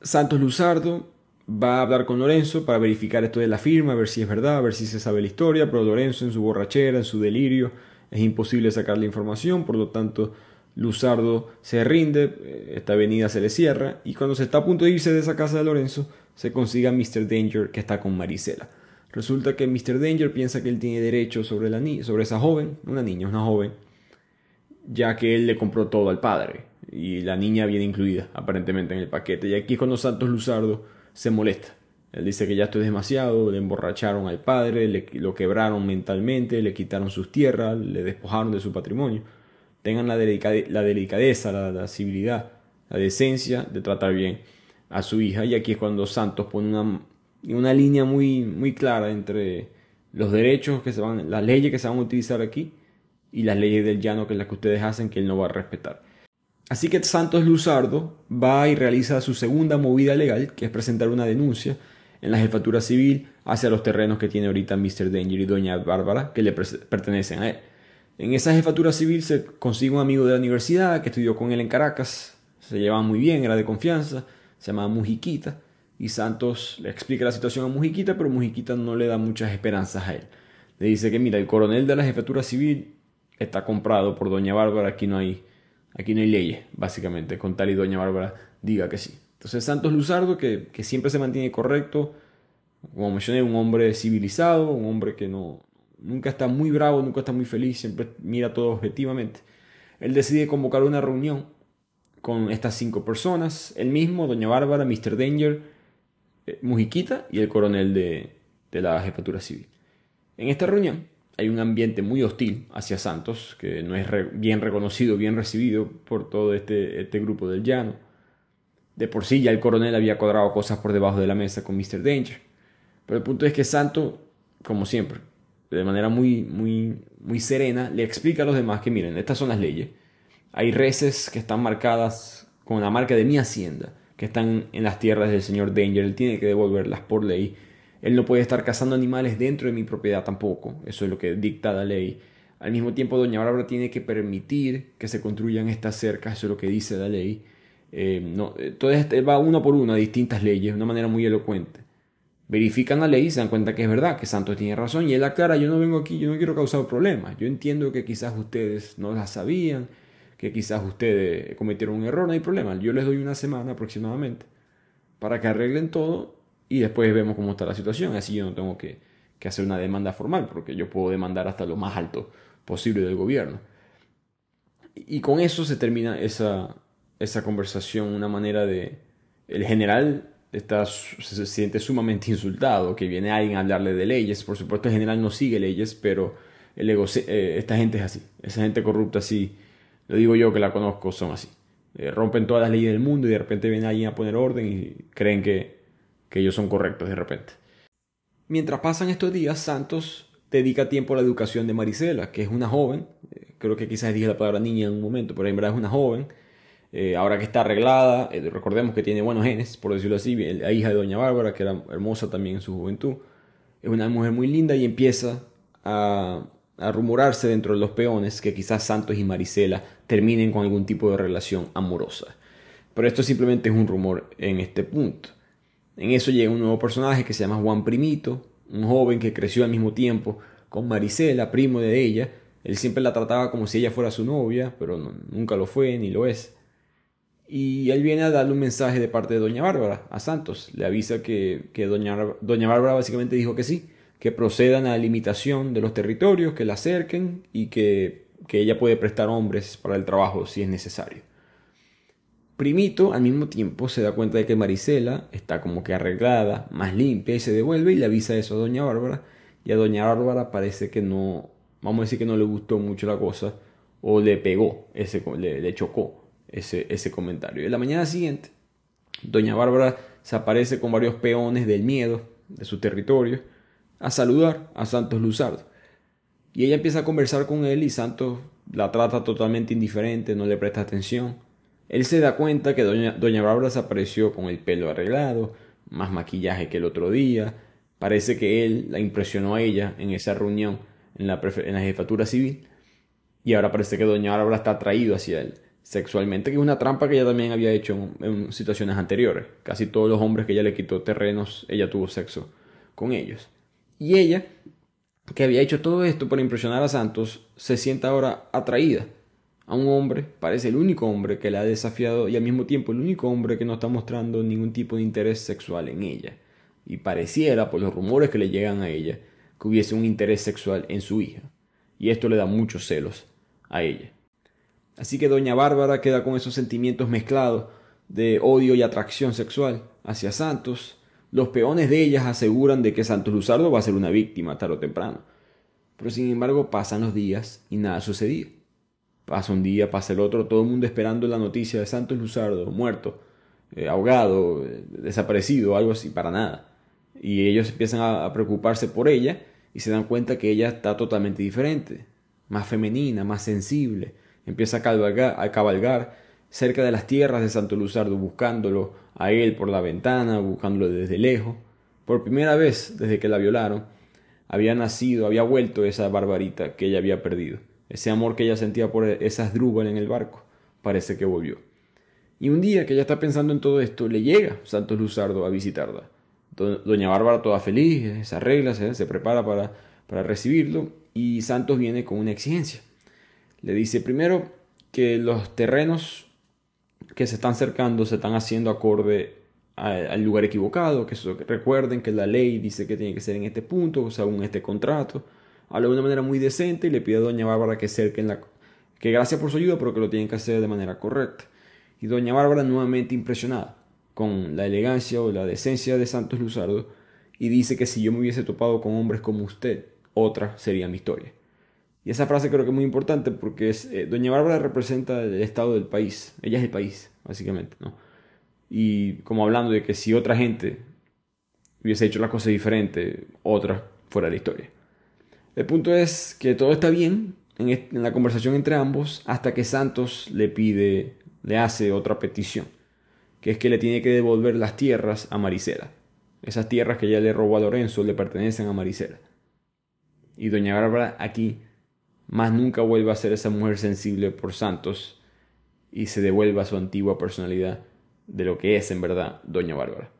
Santos Luzardo va a hablar con Lorenzo para verificar esto de la firma, a ver si es verdad, a ver si se sabe la historia, pero Lorenzo en su borrachera, en su delirio, es imposible sacar la información, por lo tanto Luzardo se rinde, eh, esta avenida se le cierra y cuando se está a punto de irse de esa casa de Lorenzo, se consigue a Mr. Danger que está con Marisela. Resulta que Mr. Danger piensa que él tiene derecho sobre, la sobre esa joven, una niña, una joven, ya que él le compró todo al padre y la niña viene incluida aparentemente en el paquete. Y aquí es cuando Santos Luzardo se molesta. Él dice que ya esto es demasiado, le emborracharon al padre, le, lo quebraron mentalmente, le quitaron sus tierras, le despojaron de su patrimonio. Tengan la, delicadeza, la, civilidad, la decencia de tratar bien a su hija. Y aquí es cuando Santos pone una, una línea muy, muy clara entre los derechos que se van, las leyes que se van a utilizar aquí y las leyes del llano que las que ustedes hacen que él no va a respetar. Así que Santos Luzardo va y realiza su segunda movida legal, que es presentar una denuncia en la jefatura civil hacia los terrenos que tiene ahorita Mr. Danger y Doña Bárbara, que le pertenecen a él. En esa jefatura civil se consigue un amigo de la universidad que estudió con él en Caracas, se llevaban muy bien, era de confianza, se llamaba Mujiquita, y Santos le explica la situación a Mujiquita, pero Mujiquita no le da muchas esperanzas a él. Le dice que mira, el coronel de la jefatura civil está comprado por Doña Bárbara, aquí no hay Aquí no hay leyes, básicamente, con tal y doña Bárbara diga que sí. Entonces Santos Luzardo, que, siempre se mantiene correcto, como mencioné, un hombre civilizado, un hombre que no, nunca está muy bravo, nunca está muy feliz, siempre mira todo objetivamente. Él decide convocar una reunión con estas cinco personas, él mismo, doña Bárbara, Mr. Danger, eh, Mujiquita y el coronel de, de la jefatura civil. En esta reunión, hay un ambiente muy hostil hacia Santos, que no es bien reconocido, bien recibido por todo este, este grupo del llano. De por sí ya el coronel había cuadrado cosas por debajo de la mesa con Mr. Danger. Pero el punto es que Santos, como siempre, de manera muy, muy, muy serena, le explica a los demás que miren, estas son las leyes. Hay reces que están marcadas con la marca de mi hacienda, que están en las tierras del señor Danger. Él tiene que devolverlas por ley él no puede estar cazando animales dentro de mi propiedad tampoco. Eso es lo que dicta la ley. Al mismo tiempo, Doña Bárbara tiene que permitir que se construyan estas cercas. Eso es lo que dice la ley. Eh, no, eh, todo este va uno por uno a distintas leyes, de una manera muy elocuente. Verifican la ley y se dan cuenta que es verdad, que Santos tiene razón. Y él aclara, yo no vengo aquí, yo no quiero causar problemas. Yo entiendo que quizás ustedes no las sabían, que quizás ustedes cometieron un error, no hay problema. Yo les doy una semana aproximadamente para que arreglen todo y después vemos cómo está la situación. Así yo no tengo que, hacer una demanda formal, porque yo puedo demandar hasta lo más alto posible del gobierno. Y con eso se termina esa, esa conversación, una manera de... El general está, se siente sumamente insultado, que viene alguien a hablarle de leyes. Por supuesto, el general no sigue leyes, pero eh, esta gente es así. Esa gente corrupta así, lo digo yo que la conozco, son así. Eh, rompen todas las leyes del mundo y de repente viene alguien a poner orden y creen que que ellos son correctos de repente. Mientras pasan estos días, Santos dedica tiempo a la educación de Marisela, que es una joven, eh, creo que quizás dije la palabra niña en un momento, pero en verdad es una joven, eh, ahora que está arreglada, eh, recordemos que tiene buenos genes, por decirlo así, la hija de Doña Bárbara, que era hermosa también en su juventud, es una mujer muy linda y empieza a, rumorarse dentro de los peones que quizás Santos y Marisela terminen con algún tipo de relación amorosa. Pero esto simplemente es un rumor en este punto. En eso llega un nuevo personaje que se llama Juan Primito, un joven que creció al mismo tiempo con Marisela, primo de ella. Él siempre la trataba como si ella fuera su novia, pero nunca lo fue ni lo es. Y él viene a darle un mensaje de parte de Doña Bárbara a Santos. Le avisa que, Doña, Doña Bárbara básicamente dijo que sí, que procedan a la limitación de los territorios, que la acerquen y que, que ella puede prestar hombres para el trabajo si es necesario. Primito al mismo tiempo se da cuenta de que Marisela está como que arreglada, más limpia y se devuelve y le avisa eso a Doña Bárbara. Y a Doña Bárbara parece que no, vamos a decir que no le gustó mucho la cosa o le pegó, ese, le, chocó ese, ese comentario. Y en la mañana siguiente, Doña Bárbara se aparece con varios peones del miedo de su territorio a saludar a Santos Luzardo. Y ella empieza a conversar con él y Santos la trata totalmente indiferente, no le presta atención. Él se da cuenta que doña, doña Bárbara se apareció con el pelo arreglado, más maquillaje que el otro día. Parece que él la impresionó a ella en esa reunión en la, en la jefatura civil. Y ahora parece que doña Bárbara está atraído hacia él sexualmente, que es una trampa que ella también había hecho en, situaciones anteriores. Casi todos los hombres que ella le quitó terrenos, ella tuvo sexo con ellos. Y ella, que había hecho todo esto para impresionar a Santos, se siente ahora atraída a un hombre, parece el único hombre que la ha desafiado y al mismo tiempo el único hombre que no está mostrando ningún tipo de interés sexual en ella. Y pareciera, por los rumores que le llegan a ella, que hubiese un interés sexual en su hija. Y esto le da muchos celos a ella. Así que doña Bárbara queda con esos sentimientos mezclados de odio y atracción sexual hacia Santos. Los peones de ellas aseguran de que Santos Luzardo va a ser una víctima tarde o temprano. Pero sin embargo pasan los días y nada sucedía. Pasa un día, pasa el otro, todo el mundo esperando la noticia de Santos Luzardo, muerto, eh, ahogado, eh, desaparecido, algo así, para nada. Y ellos empiezan a, preocuparse por ella y se dan cuenta que ella está totalmente diferente, más femenina, más sensible. Empieza a cabalgar, a cabalgar cerca de las tierras de Santo Luzardo, buscándolo a él por la ventana, buscándolo desde lejos. Por primera vez desde que la violaron, había nacido, había vuelto esa barbarita que ella había perdido. Ese amor que ella sentía por esas drúbal en el barco, parece que volvió. Y un día que ella está pensando en todo esto, le llega Santos Luzardo a visitarla. Doña Bárbara toda feliz, se arregla, se, prepara para, para recibirlo y Santos viene con una exigencia. Le dice primero que los terrenos que se están cercando se están haciendo acorde al lugar equivocado, que recuerden que la ley dice que tiene que ser en este punto, según este contrato. Habla de una manera muy decente y le pide a doña Bárbara que cerquen la que gracias por su ayuda, pero que lo tienen que hacer de manera correcta. Y doña Bárbara nuevamente impresionada con la elegancia o la decencia de Santos Luzardo y dice que si yo me hubiese topado con hombres como usted, otra sería mi historia. Y esa frase creo que es muy importante porque es, eh, Doña Bárbara representa el estado del país. Ella es el país, básicamente, ¿no? Y como hablando de que si otra gente hubiese hecho la cosa diferente, otra fuera la historia. El punto es que todo está bien en, la conversación entre ambos hasta que Santos le pide, le hace otra petición, que es que le tiene que devolver las tierras a Maricela. Esas tierras que ella le robó a Lorenzo le pertenecen a Maricela. Y Doña Bárbara aquí más nunca vuelva a ser esa mujer sensible por Santos y se devuelva a su antigua personalidad de lo que es en verdad Doña Bárbara.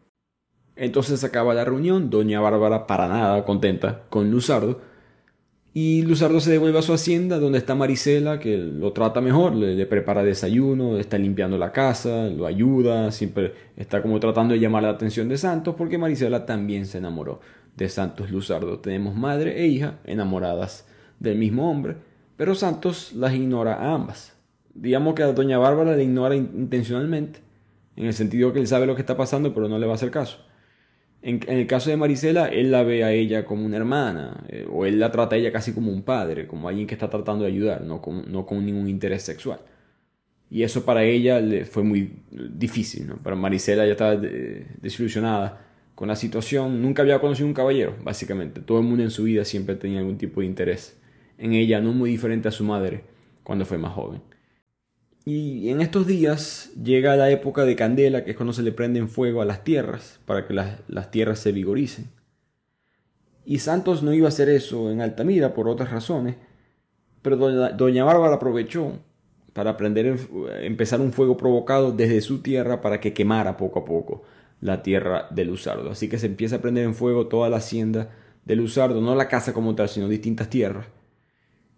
Entonces acaba la reunión, Doña Bárbara para nada contenta con Luzardo, y Luzardo se devuelve a su hacienda donde está Marisela, que lo trata mejor, le, prepara desayuno, está limpiando la casa, lo ayuda, siempre está como tratando de llamar la atención de Santos, porque Marisela también se enamoró de Santos Luzardo. Tenemos madre e hija enamoradas del mismo hombre, pero Santos las ignora a ambas. Digamos que a doña Bárbara le ignora intencionalmente, en el sentido que él sabe lo que está pasando, pero no le va a hacer caso. En, el caso de Marisela, él la ve a ella como una hermana, eh, o él la trata a ella casi como un padre, como alguien que está tratando de ayudar, no con, ningún interés sexual. Y eso para ella le fue muy difícil, ¿no? Para Marisela ya estaba desilusionada con la situación, nunca había conocido un caballero, básicamente. Todo el mundo en su vida siempre tenía algún tipo de interés en ella, no muy diferente a su madre cuando fue más joven. Y en estos días llega la época de candela, que es cuando se le prenden fuego a las tierras, para que las, tierras se vigoricen. Y Santos no iba a hacer eso en Altamira por otras razones, pero doña, Bárbara aprovechó para prender, empezar un fuego provocado desde su tierra para que quemara poco a poco la tierra de Luzardo. Así que se empieza a prender en fuego toda la hacienda de Luzardo, no la casa como tal, sino distintas tierras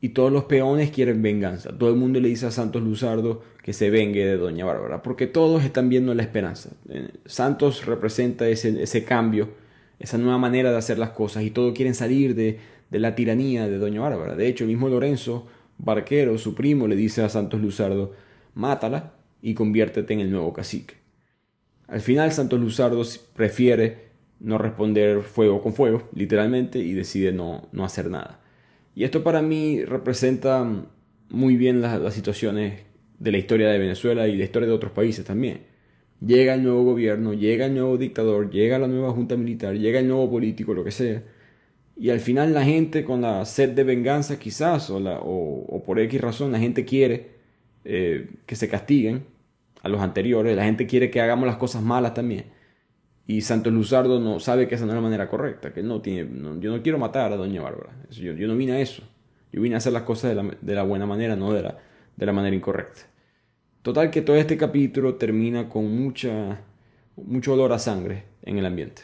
y todos los peones quieren venganza. Todo el mundo le dice a Santos Luzardo que se vengue de Doña Bárbara, porque todos están viendo la esperanza. Eh, Santos representa ese, ese cambio, esa nueva manera de hacer las cosas, y todos quieren salir de, de la tiranía de Doña Bárbara. De hecho, el mismo Lorenzo Barquero, su primo, le dice a Santos Luzardo, mátala y conviértete en el nuevo cacique. Al final, Santos Luzardo prefiere no responder fuego con fuego, literalmente, y decide no, no hacer nada. Y esto para mí representa muy bien las, situaciones de la historia de Venezuela y la historia de otros países también. Llega el nuevo gobierno, llega el nuevo dictador, llega la nueva junta militar, llega el nuevo político, lo que sea. Y al final la gente con la sed de venganza quizás, o, por X razón, la gente quiere eh, que se castiguen a los anteriores, la gente quiere que hagamos las cosas malas también. Y Santos Luzardo no sabe que esa no es la manera correcta, que no tiene, yo no quiero matar a Doña Bárbara, yo, no vine a eso, yo vine a hacer las cosas de la, de la buena manera, no de la, de la manera incorrecta. Total que todo este capítulo termina con mucha, mucho olor a sangre en el ambiente.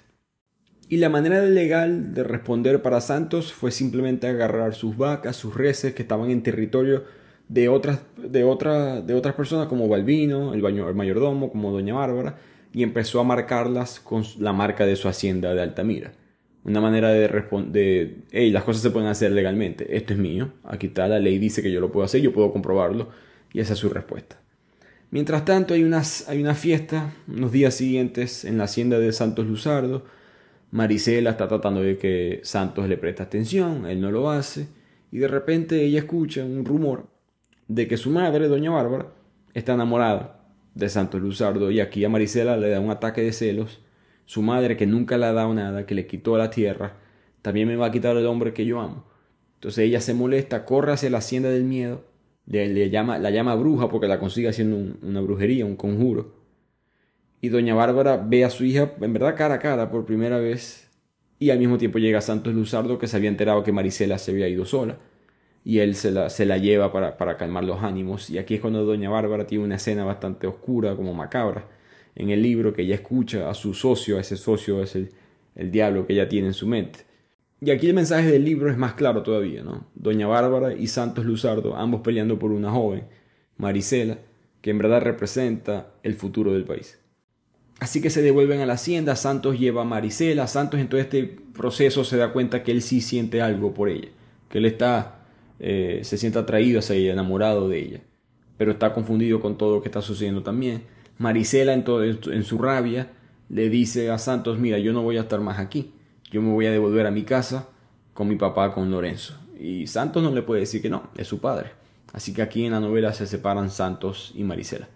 Y la manera legal de responder para Santos fue simplemente agarrar sus vacas, sus reses que estaban en territorio de otras, de de otras personas como Balbino, el, el mayordomo, como Doña Bárbara, y empezó a marcarlas con la marca de su hacienda de Altamira. Una manera de responder, hey, las cosas se pueden hacer legalmente, esto es mío, aquí está, la ley dice que yo lo puedo hacer, yo puedo comprobarlo, y esa es su respuesta. Mientras tanto, hay, unas, hay una fiesta unos días siguientes en la hacienda de Santos Luzardo. Marisela está tratando de que Santos le preste atención, él no lo hace, y de repente ella escucha un rumor de que su madre, doña Bárbara, está enamorada de Santos Luzardo y aquí a Marisela le da un ataque de celos. Su madre, que nunca le ha dado nada, que le quitó la tierra, también me va a quitar el hombre que yo amo. Entonces ella se molesta, corre hacia la hacienda del miedo Le, llama, la llama bruja porque la consigue haciendo una brujería, un conjuro. Y doña Bárbara ve a su hija en verdad cara a cara por primera vez. Y al mismo tiempo llega Santos Luzardo que se había enterado que Marisela se había ido sola. Y él se la, se la lleva para, para calmar los ánimos. Y aquí es cuando doña Bárbara tiene una escena bastante oscura, como macabra, en el libro que ella escucha a su socio, a ese socio es el, el diablo que ella tiene en su mente. Y aquí el mensaje del libro es más claro todavía, ¿no? Doña Bárbara y Santos Luzardo, ambos peleando por una joven, Marisela, que en verdad representa el futuro del país. Así que se devuelven a la hacienda, Santos lleva a Marisela, Santos en todo este proceso se da cuenta que él sí siente algo por ella, que él está, eh, se siente atraído hacia ella, enamorado de ella, pero está confundido con todo lo que está sucediendo también. Marisela en, todo, en su rabia le dice a Santos, mira, yo no voy a estar más aquí, yo me voy a devolver a mi casa con mi papá, con Lorenzo. Y Santos no le puede decir que no, es su padre. Así que aquí en la novela se separan Santos y Marisela.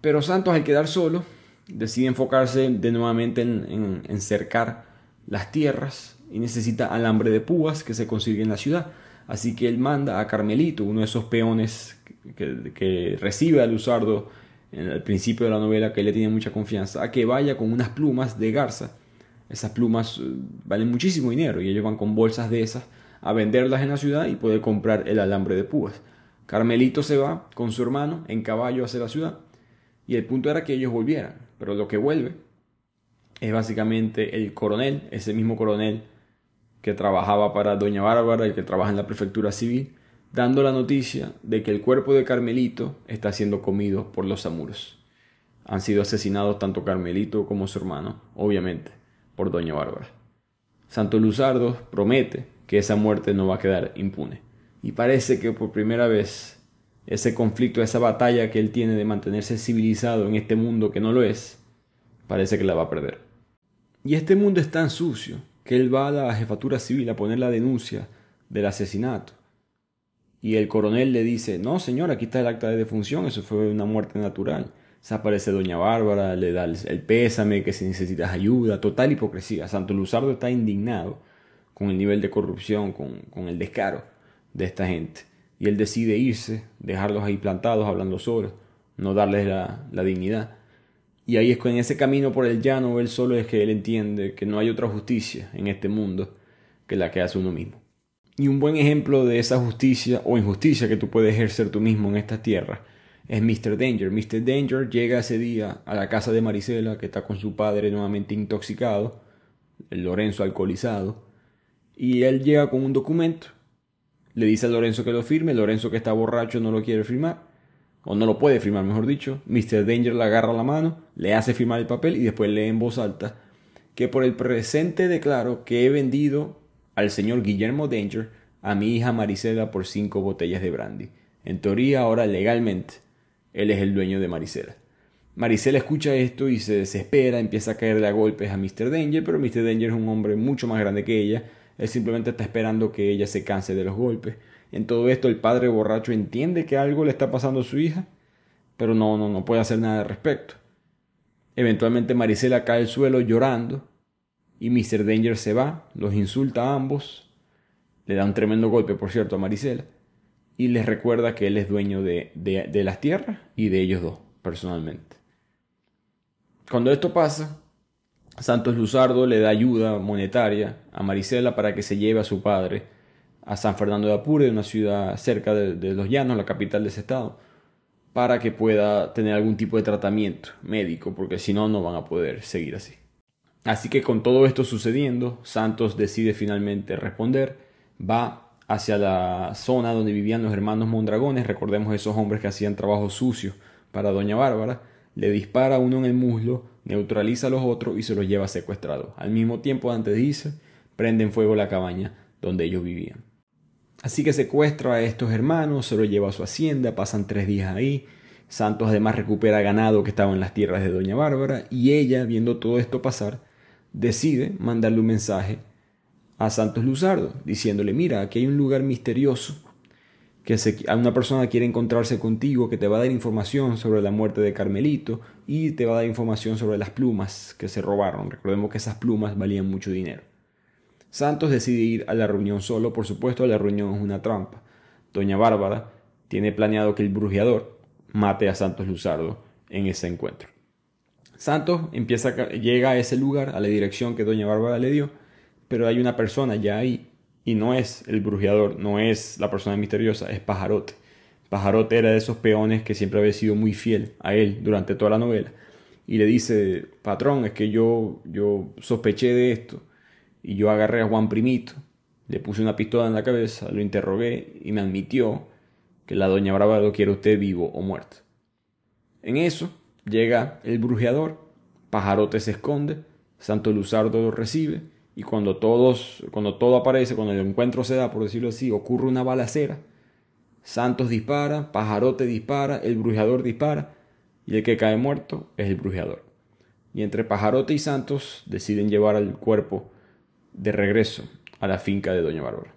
Pero Santos al quedar solo decide enfocarse de nuevamente en, en, cercar las tierras y necesita alambre de púas que se consigue en la ciudad. Así que él manda a Carmelito, uno de esos peones que, recibe a Luzardo en el principio de la novela, que le tiene mucha confianza, a que vaya con unas plumas de garza. Esas plumas eh, valen muchísimo dinero y ellos van con bolsas de esas a venderlas en la ciudad y poder comprar el alambre de púas. Carmelito se va con su hermano en caballo hacia la ciudad y el punto era que ellos volvieran, pero lo que vuelve es básicamente el coronel, ese mismo coronel que trabajaba para Doña Bárbara y que trabaja en la prefectura civil, dando la noticia de que el cuerpo de Carmelito está siendo comido por los amuros. Han sido asesinados tanto Carmelito como su hermano, obviamente, por Doña Bárbara. Santo Luzardo promete que esa muerte no va a quedar impune. Y parece que por primera vez ese conflicto, esa batalla que él tiene de mantenerse civilizado en este mundo que no lo es, parece que la va a perder. Y este mundo es tan sucio que él va a la jefatura civil a poner la denuncia del asesinato. Y el coronel le dice, no señor, aquí está el acta de defunción, eso fue una muerte natural. Se aparece doña Bárbara, le da el pésame, que si necesitas ayuda, total hipocresía. Santo Luzardo está indignado con el nivel de corrupción, con, con el descaro de esta gente. Y él decide irse, dejarlos ahí plantados, hablando solos, no darles la, la dignidad. Y ahí es con ese camino por el llano, él solo es que él entiende que no hay otra justicia en este mundo que la que hace uno mismo. Y un buen ejemplo de esa justicia o injusticia que tú puedes ejercer tú mismo en esta tierra es Mr. Danger. Mr. Danger llega ese día a la casa de Marisela, que está con su padre nuevamente intoxicado, el Lorenzo alcoholizado, y él llega con un documento. Le dice a Lorenzo que lo firme, Lorenzo que está borracho no lo quiere firmar, o no lo puede firmar, mejor dicho. Mr. Danger le agarra la mano, le hace firmar el papel y después lee en voz alta que por el presente declaro que he vendido al señor Guillermo Danger a mi hija Marisela por cinco botellas de brandy. En teoría, ahora legalmente, él es el dueño de Marisela. Marisela escucha esto y se desespera, empieza a caerle a golpes a Mr. Danger, pero Mr. Danger es un hombre mucho más grande que ella. Él simplemente está esperando que ella se canse de los golpes. En todo esto el padre borracho entiende que algo le está pasando a su hija, pero no, no, no puede hacer nada al respecto. Eventualmente Marisela cae al suelo llorando y Mr. Danger se va, los insulta a ambos, le da un tremendo golpe, por cierto, a Marisela y les recuerda que él es dueño de, de, las tierras y de ellos dos, personalmente. Cuando esto pasa, Santos Luzardo le da ayuda monetaria a Marisela para que se lleve a su padre a San Fernando de Apure, una ciudad cerca de, Los Llanos, la capital de ese estado, para que pueda tener algún tipo de tratamiento médico, porque si no, no van a poder seguir así. Así que con todo esto sucediendo, Santos decide finalmente responder, va hacia la zona donde vivían los hermanos Mondragones, recordemos esos hombres que hacían trabajo sucio para Doña Bárbara, le dispara uno en el muslo, neutraliza a los otros y se los lleva secuestrados. Al mismo tiempo, antes de irse, prenden fuego la cabaña donde ellos vivían. Así que secuestra a estos hermanos, se los lleva a su hacienda, pasan tres días ahí. Santos además recupera ganado que estaba en las tierras de Doña Bárbara y ella, viendo todo esto pasar, decide mandarle un mensaje a Santos Luzardo, diciéndole, mira, aquí hay un lugar misterioso, que se, una persona quiere encontrarse contigo, que te va a dar información sobre la muerte de Carmelito y te va a dar información sobre las plumas que se robaron. Recordemos que esas plumas valían mucho dinero. Santos decide ir a la reunión solo, por supuesto la reunión es una trampa. Doña Bárbara tiene planeado que el brujeador mate a Santos Luzardo en ese encuentro. Santos empieza, llega a ese lugar, a la dirección que doña Bárbara le dio, pero hay una persona ya ahí, y no es el brujeador, no es la persona misteriosa, es Pajarote. Pajarote era de esos peones que siempre había sido muy fiel a él durante toda la novela. Y le dice, patrón, es que yo, yo sospeché de esto. Y yo agarré a Juan Primito, le puse una pistola en la cabeza, lo interrogué y me admitió que la doña Brava lo quiere usted vivo o muerto. En eso llega el brujeador, Pajarote se esconde, Santo Luzardo lo recibe y cuando todos, cuando todo aparece, cuando el encuentro se da, por decirlo así, ocurre una balacera Santos dispara, Pajarote dispara, el brujeador dispara y el que cae muerto es el brujeador. Y entre Pajarote y Santos deciden llevar al cuerpo de regreso a la finca de Doña Bárbara.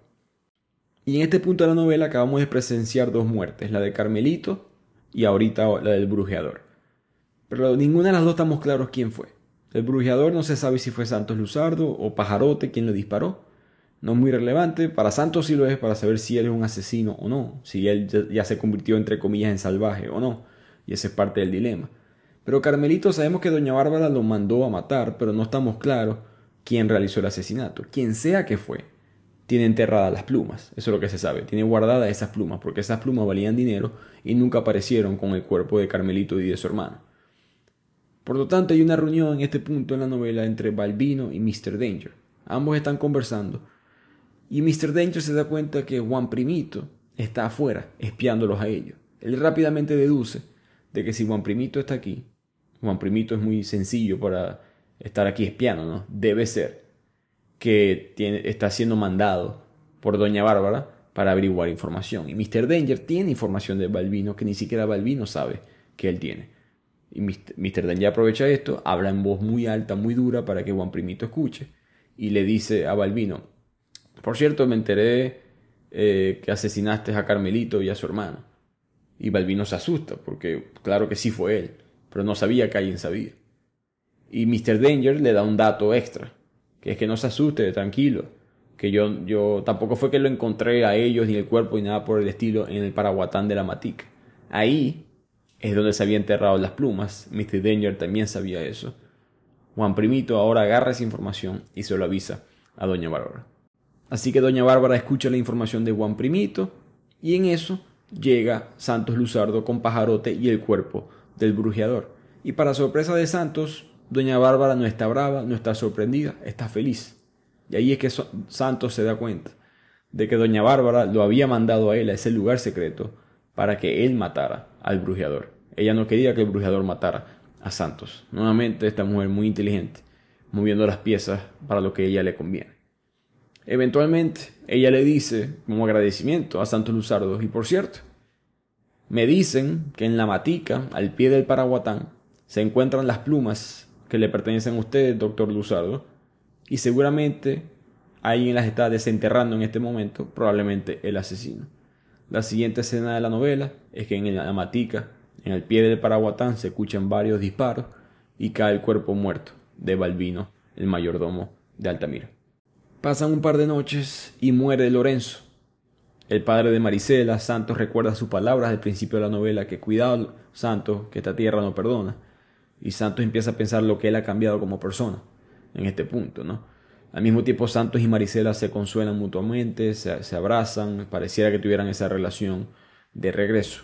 Y en este punto de la novela acabamos de presenciar dos muertes, la de Carmelito y ahorita la del brujeador. Pero ninguna de las dos estamos claros quién fue. El brujeador no se sabe si fue Santos Luzardo o Pajarote quien lo disparó no es muy relevante. Para Santos sí lo es para saber si él es un asesino o no, si él ya se convirtió entre comillas en salvaje o no. Y ese es parte del dilema. Pero Carmelito sabemos que Doña Bárbara lo mandó a matar, pero no estamos claros quién realizó el asesinato. Quien sea que fue, tiene enterradas las plumas. Eso es lo que se sabe. Tiene guardadas esas plumas, porque esas plumas valían dinero y nunca aparecieron con el cuerpo de Carmelito y de su hermano. Por lo tanto, hay una reunión en este punto en la novela entre Balbino y Mr. Danger. Ambos están conversando y Mr. Danger se da cuenta que Juan Primito está afuera, espiándolos a ellos. Él rápidamente deduce de que si Juan Primito está aquí, Juan Primito es muy sencillo para estar aquí espiando, ¿no? Debe ser que está siendo mandado por Doña Bárbara para averiguar información. Y Mr. Danger tiene información de Balbino que ni siquiera Balbino sabe que él tiene. Y Mr. Danger aprovecha esto, habla en voz muy alta, muy dura para que Juan Primito escuche y le dice a Balbino, por cierto, me enteré eh, que asesinaste a Carmelito y a su hermano. Y Balbino se asusta, porque claro que sí fue él, pero no sabía que alguien sabía. Y Mr. Danger le da un dato extra, que es que no se asuste, tranquilo, que yo, yo tampoco fue que lo encontré a ellos ni el cuerpo ni nada por el estilo en el paraguatán de la matica. Ahí es donde se había enterrado las plumas, Mr. Danger también sabía eso. Juan Primito ahora agarra esa información y se lo avisa a Doña Bárbara. Así que doña Bárbara escucha la información de Juan Primito y en eso llega Santos Luzardo con Pajarote y el cuerpo del brujeador. Y para sorpresa de Santos, doña Bárbara no está brava, no está sorprendida, está feliz. Y ahí es que Santos se da cuenta de que doña Bárbara lo había mandado a él a ese lugar secreto para que él matara al brujeador. Ella no quería que el brujeador matara a Santos. Nuevamente esta mujer muy inteligente, moviendo las piezas para lo que a ella le conviene. Eventualmente, ella le dice, como agradecimiento, a Santos Luzardo, y por cierto, me dicen que en la matica, al pie del paraguatán, se encuentran las plumas que le pertenecen a usted, doctor Luzardo, y seguramente alguien las está desenterrando en este momento, probablemente el asesino. La siguiente escena de la novela es que en la matica, en el pie del paraguatán, se escuchan varios disparos y cae el cuerpo muerto de Balbino, el mayordomo de Altamira. Pasan un par de noches y muere Lorenzo. El padre de Marisela, Santos recuerda sus palabras al principio de la novela, que cuidado, Santos, que esta tierra no perdona. Y Santos empieza a pensar lo que él ha cambiado como persona en este punto, ¿no? Al mismo tiempo Santos y Marisela se consuelan mutuamente, se, abrazan, pareciera que tuvieran esa relación de regreso.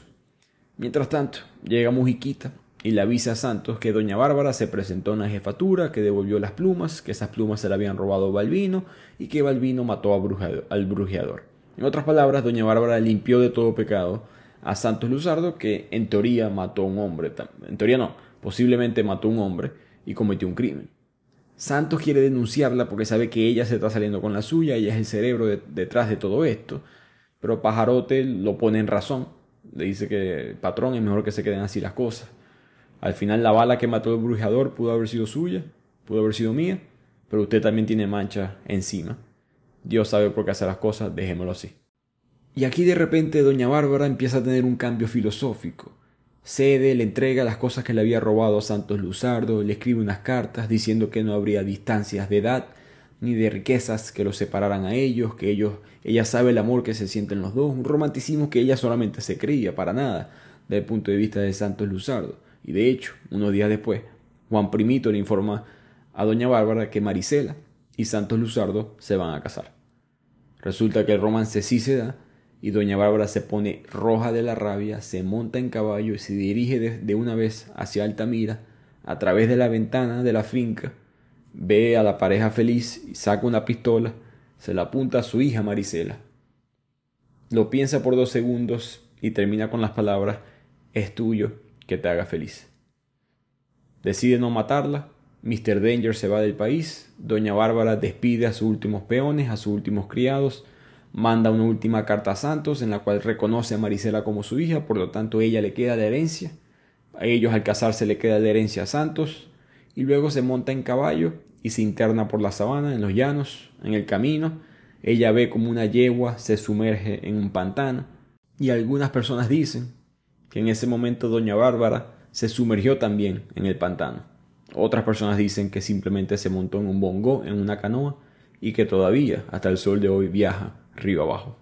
Mientras tanto, llega Mujiquita, y le avisa a Santos que doña Bárbara se presentó en la jefatura, que devolvió las plumas, que esas plumas se le habían robado a Balbino y que Balbino mató al brujeador. En otras palabras, doña Bárbara limpió de todo pecado a Santos Luzardo, que en teoría mató a un hombre. En teoría no, posiblemente mató a un hombre y cometió un crimen. Santos quiere denunciarla porque sabe que ella se está saliendo con la suya, ella es el cerebro detrás de todo esto, pero Pajarote lo pone en razón. Le dice que, patrón, es mejor que se queden así las cosas. Al final la bala que mató el brujeador pudo haber sido suya, pudo haber sido mía, pero usted también tiene mancha encima. Dios sabe por qué hace las cosas, dejémoslo así. Y aquí de repente doña Bárbara empieza a tener un cambio filosófico. Cede, le entrega las cosas que le había robado a Santos Luzardo, le escribe unas cartas diciendo que no habría distancias de edad, ni de riquezas que los separaran a ellos, que ellos, ella sabe el amor que se sienten los dos, un romanticismo que ella solamente se creía, para nada, desde el punto de vista de Santos Luzardo. Y de hecho, unos días después, Juan Primito le informa a doña Bárbara que Marisela y Santos Luzardo se van a casar. Resulta que el romance sí se da y doña Bárbara se pone roja de la rabia, se monta en caballo y se dirige de, una vez hacia Altamira, a través de la ventana de la finca, ve a la pareja feliz y saca una pistola, se la apunta a su hija Marisela. Lo piensa por dos segundos y termina con las palabras es tuyo que te haga feliz. Decide no matarla, Mr. Danger se va del país, Doña Bárbara despide a sus últimos peones, a sus últimos criados, manda una última carta a Santos en la cual reconoce a Marisela como su hija, por lo tanto ella le queda de herencia, a ellos al casarse le queda de herencia a Santos, y luego se monta en caballo y se interna por la sabana, en los llanos, en el camino. Ella ve como una yegua se sumerge en un pantano y algunas personas dicen que en ese momento doña Bárbara se sumergió también en el pantano. Otras personas dicen que simplemente se montó en un bongo, en una canoa, y que todavía, hasta el sol de hoy, viaja río abajo.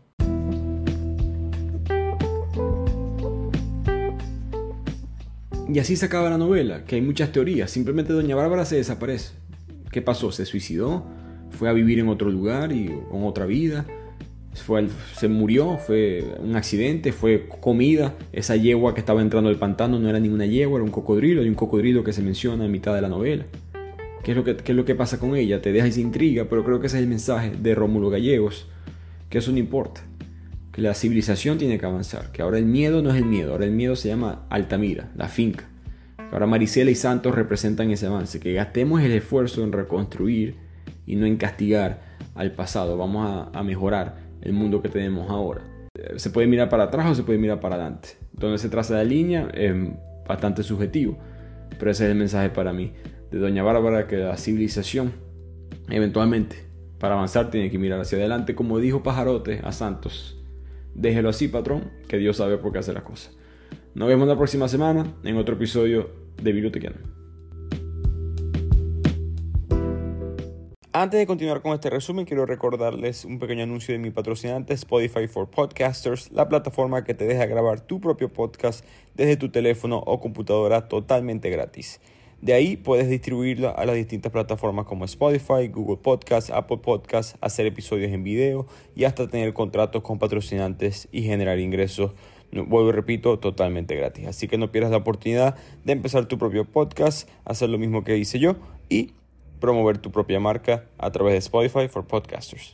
Y así se acaba la novela, que hay muchas teorías. Simplemente Doña Bárbara se desaparece. ¿Qué pasó? ¿Se suicidó? ¿Fue a vivir en otro lugar y con otra vida? Fue, se murió, fue un accidente, fue comida. Esa yegua que estaba entrando al pantano no era ninguna yegua, era un cocodrilo. Hay un cocodrilo que se menciona en mitad de la novela. ¿Qué es, lo que, qué es lo que pasa con ella? Te deja esa intriga, pero creo que ese es el mensaje de Rómulo Gallegos, que eso no importa que la civilización tiene que avanzar, que ahora el miedo no es el miedo, ahora el miedo se llama Altamira, la finca. Que ahora Marisela y Santos representan ese avance, que gastemos el esfuerzo en reconstruir y no en castigar al pasado, vamos a, mejorar el mundo que tenemos ahora. Eh, se puede mirar para atrás o se puede mirar para adelante. Donde se traza la línea es bastante subjetivo, pero ese es el mensaje para mí de Doña Bárbara, que la civilización eventualmente para avanzar tiene que mirar hacia adelante, como dijo Pajarote a Santos Déjelo así, patrón, que Dios sabe por qué hace las cosas. Nos vemos la próxima semana en otro episodio de Bibliotequiano. Antes de continuar con este resumen, quiero recordarles un pequeño anuncio de mi patrocinante Spotify for Podcasters, la plataforma que te deja grabar tu propio podcast desde tu teléfono o computadora totalmente gratis. De ahí puedes distribuirla a las distintas plataformas como Spotify, Google Podcasts, Apple Podcasts, hacer episodios en video y hasta tener contratos con patrocinantes y generar ingresos, vuelvo y repito, totalmente gratis. Así que no pierdas la oportunidad de empezar tu propio podcast, hacer lo mismo que hice yo y promover tu propia marca a través de Spotify for Podcasters.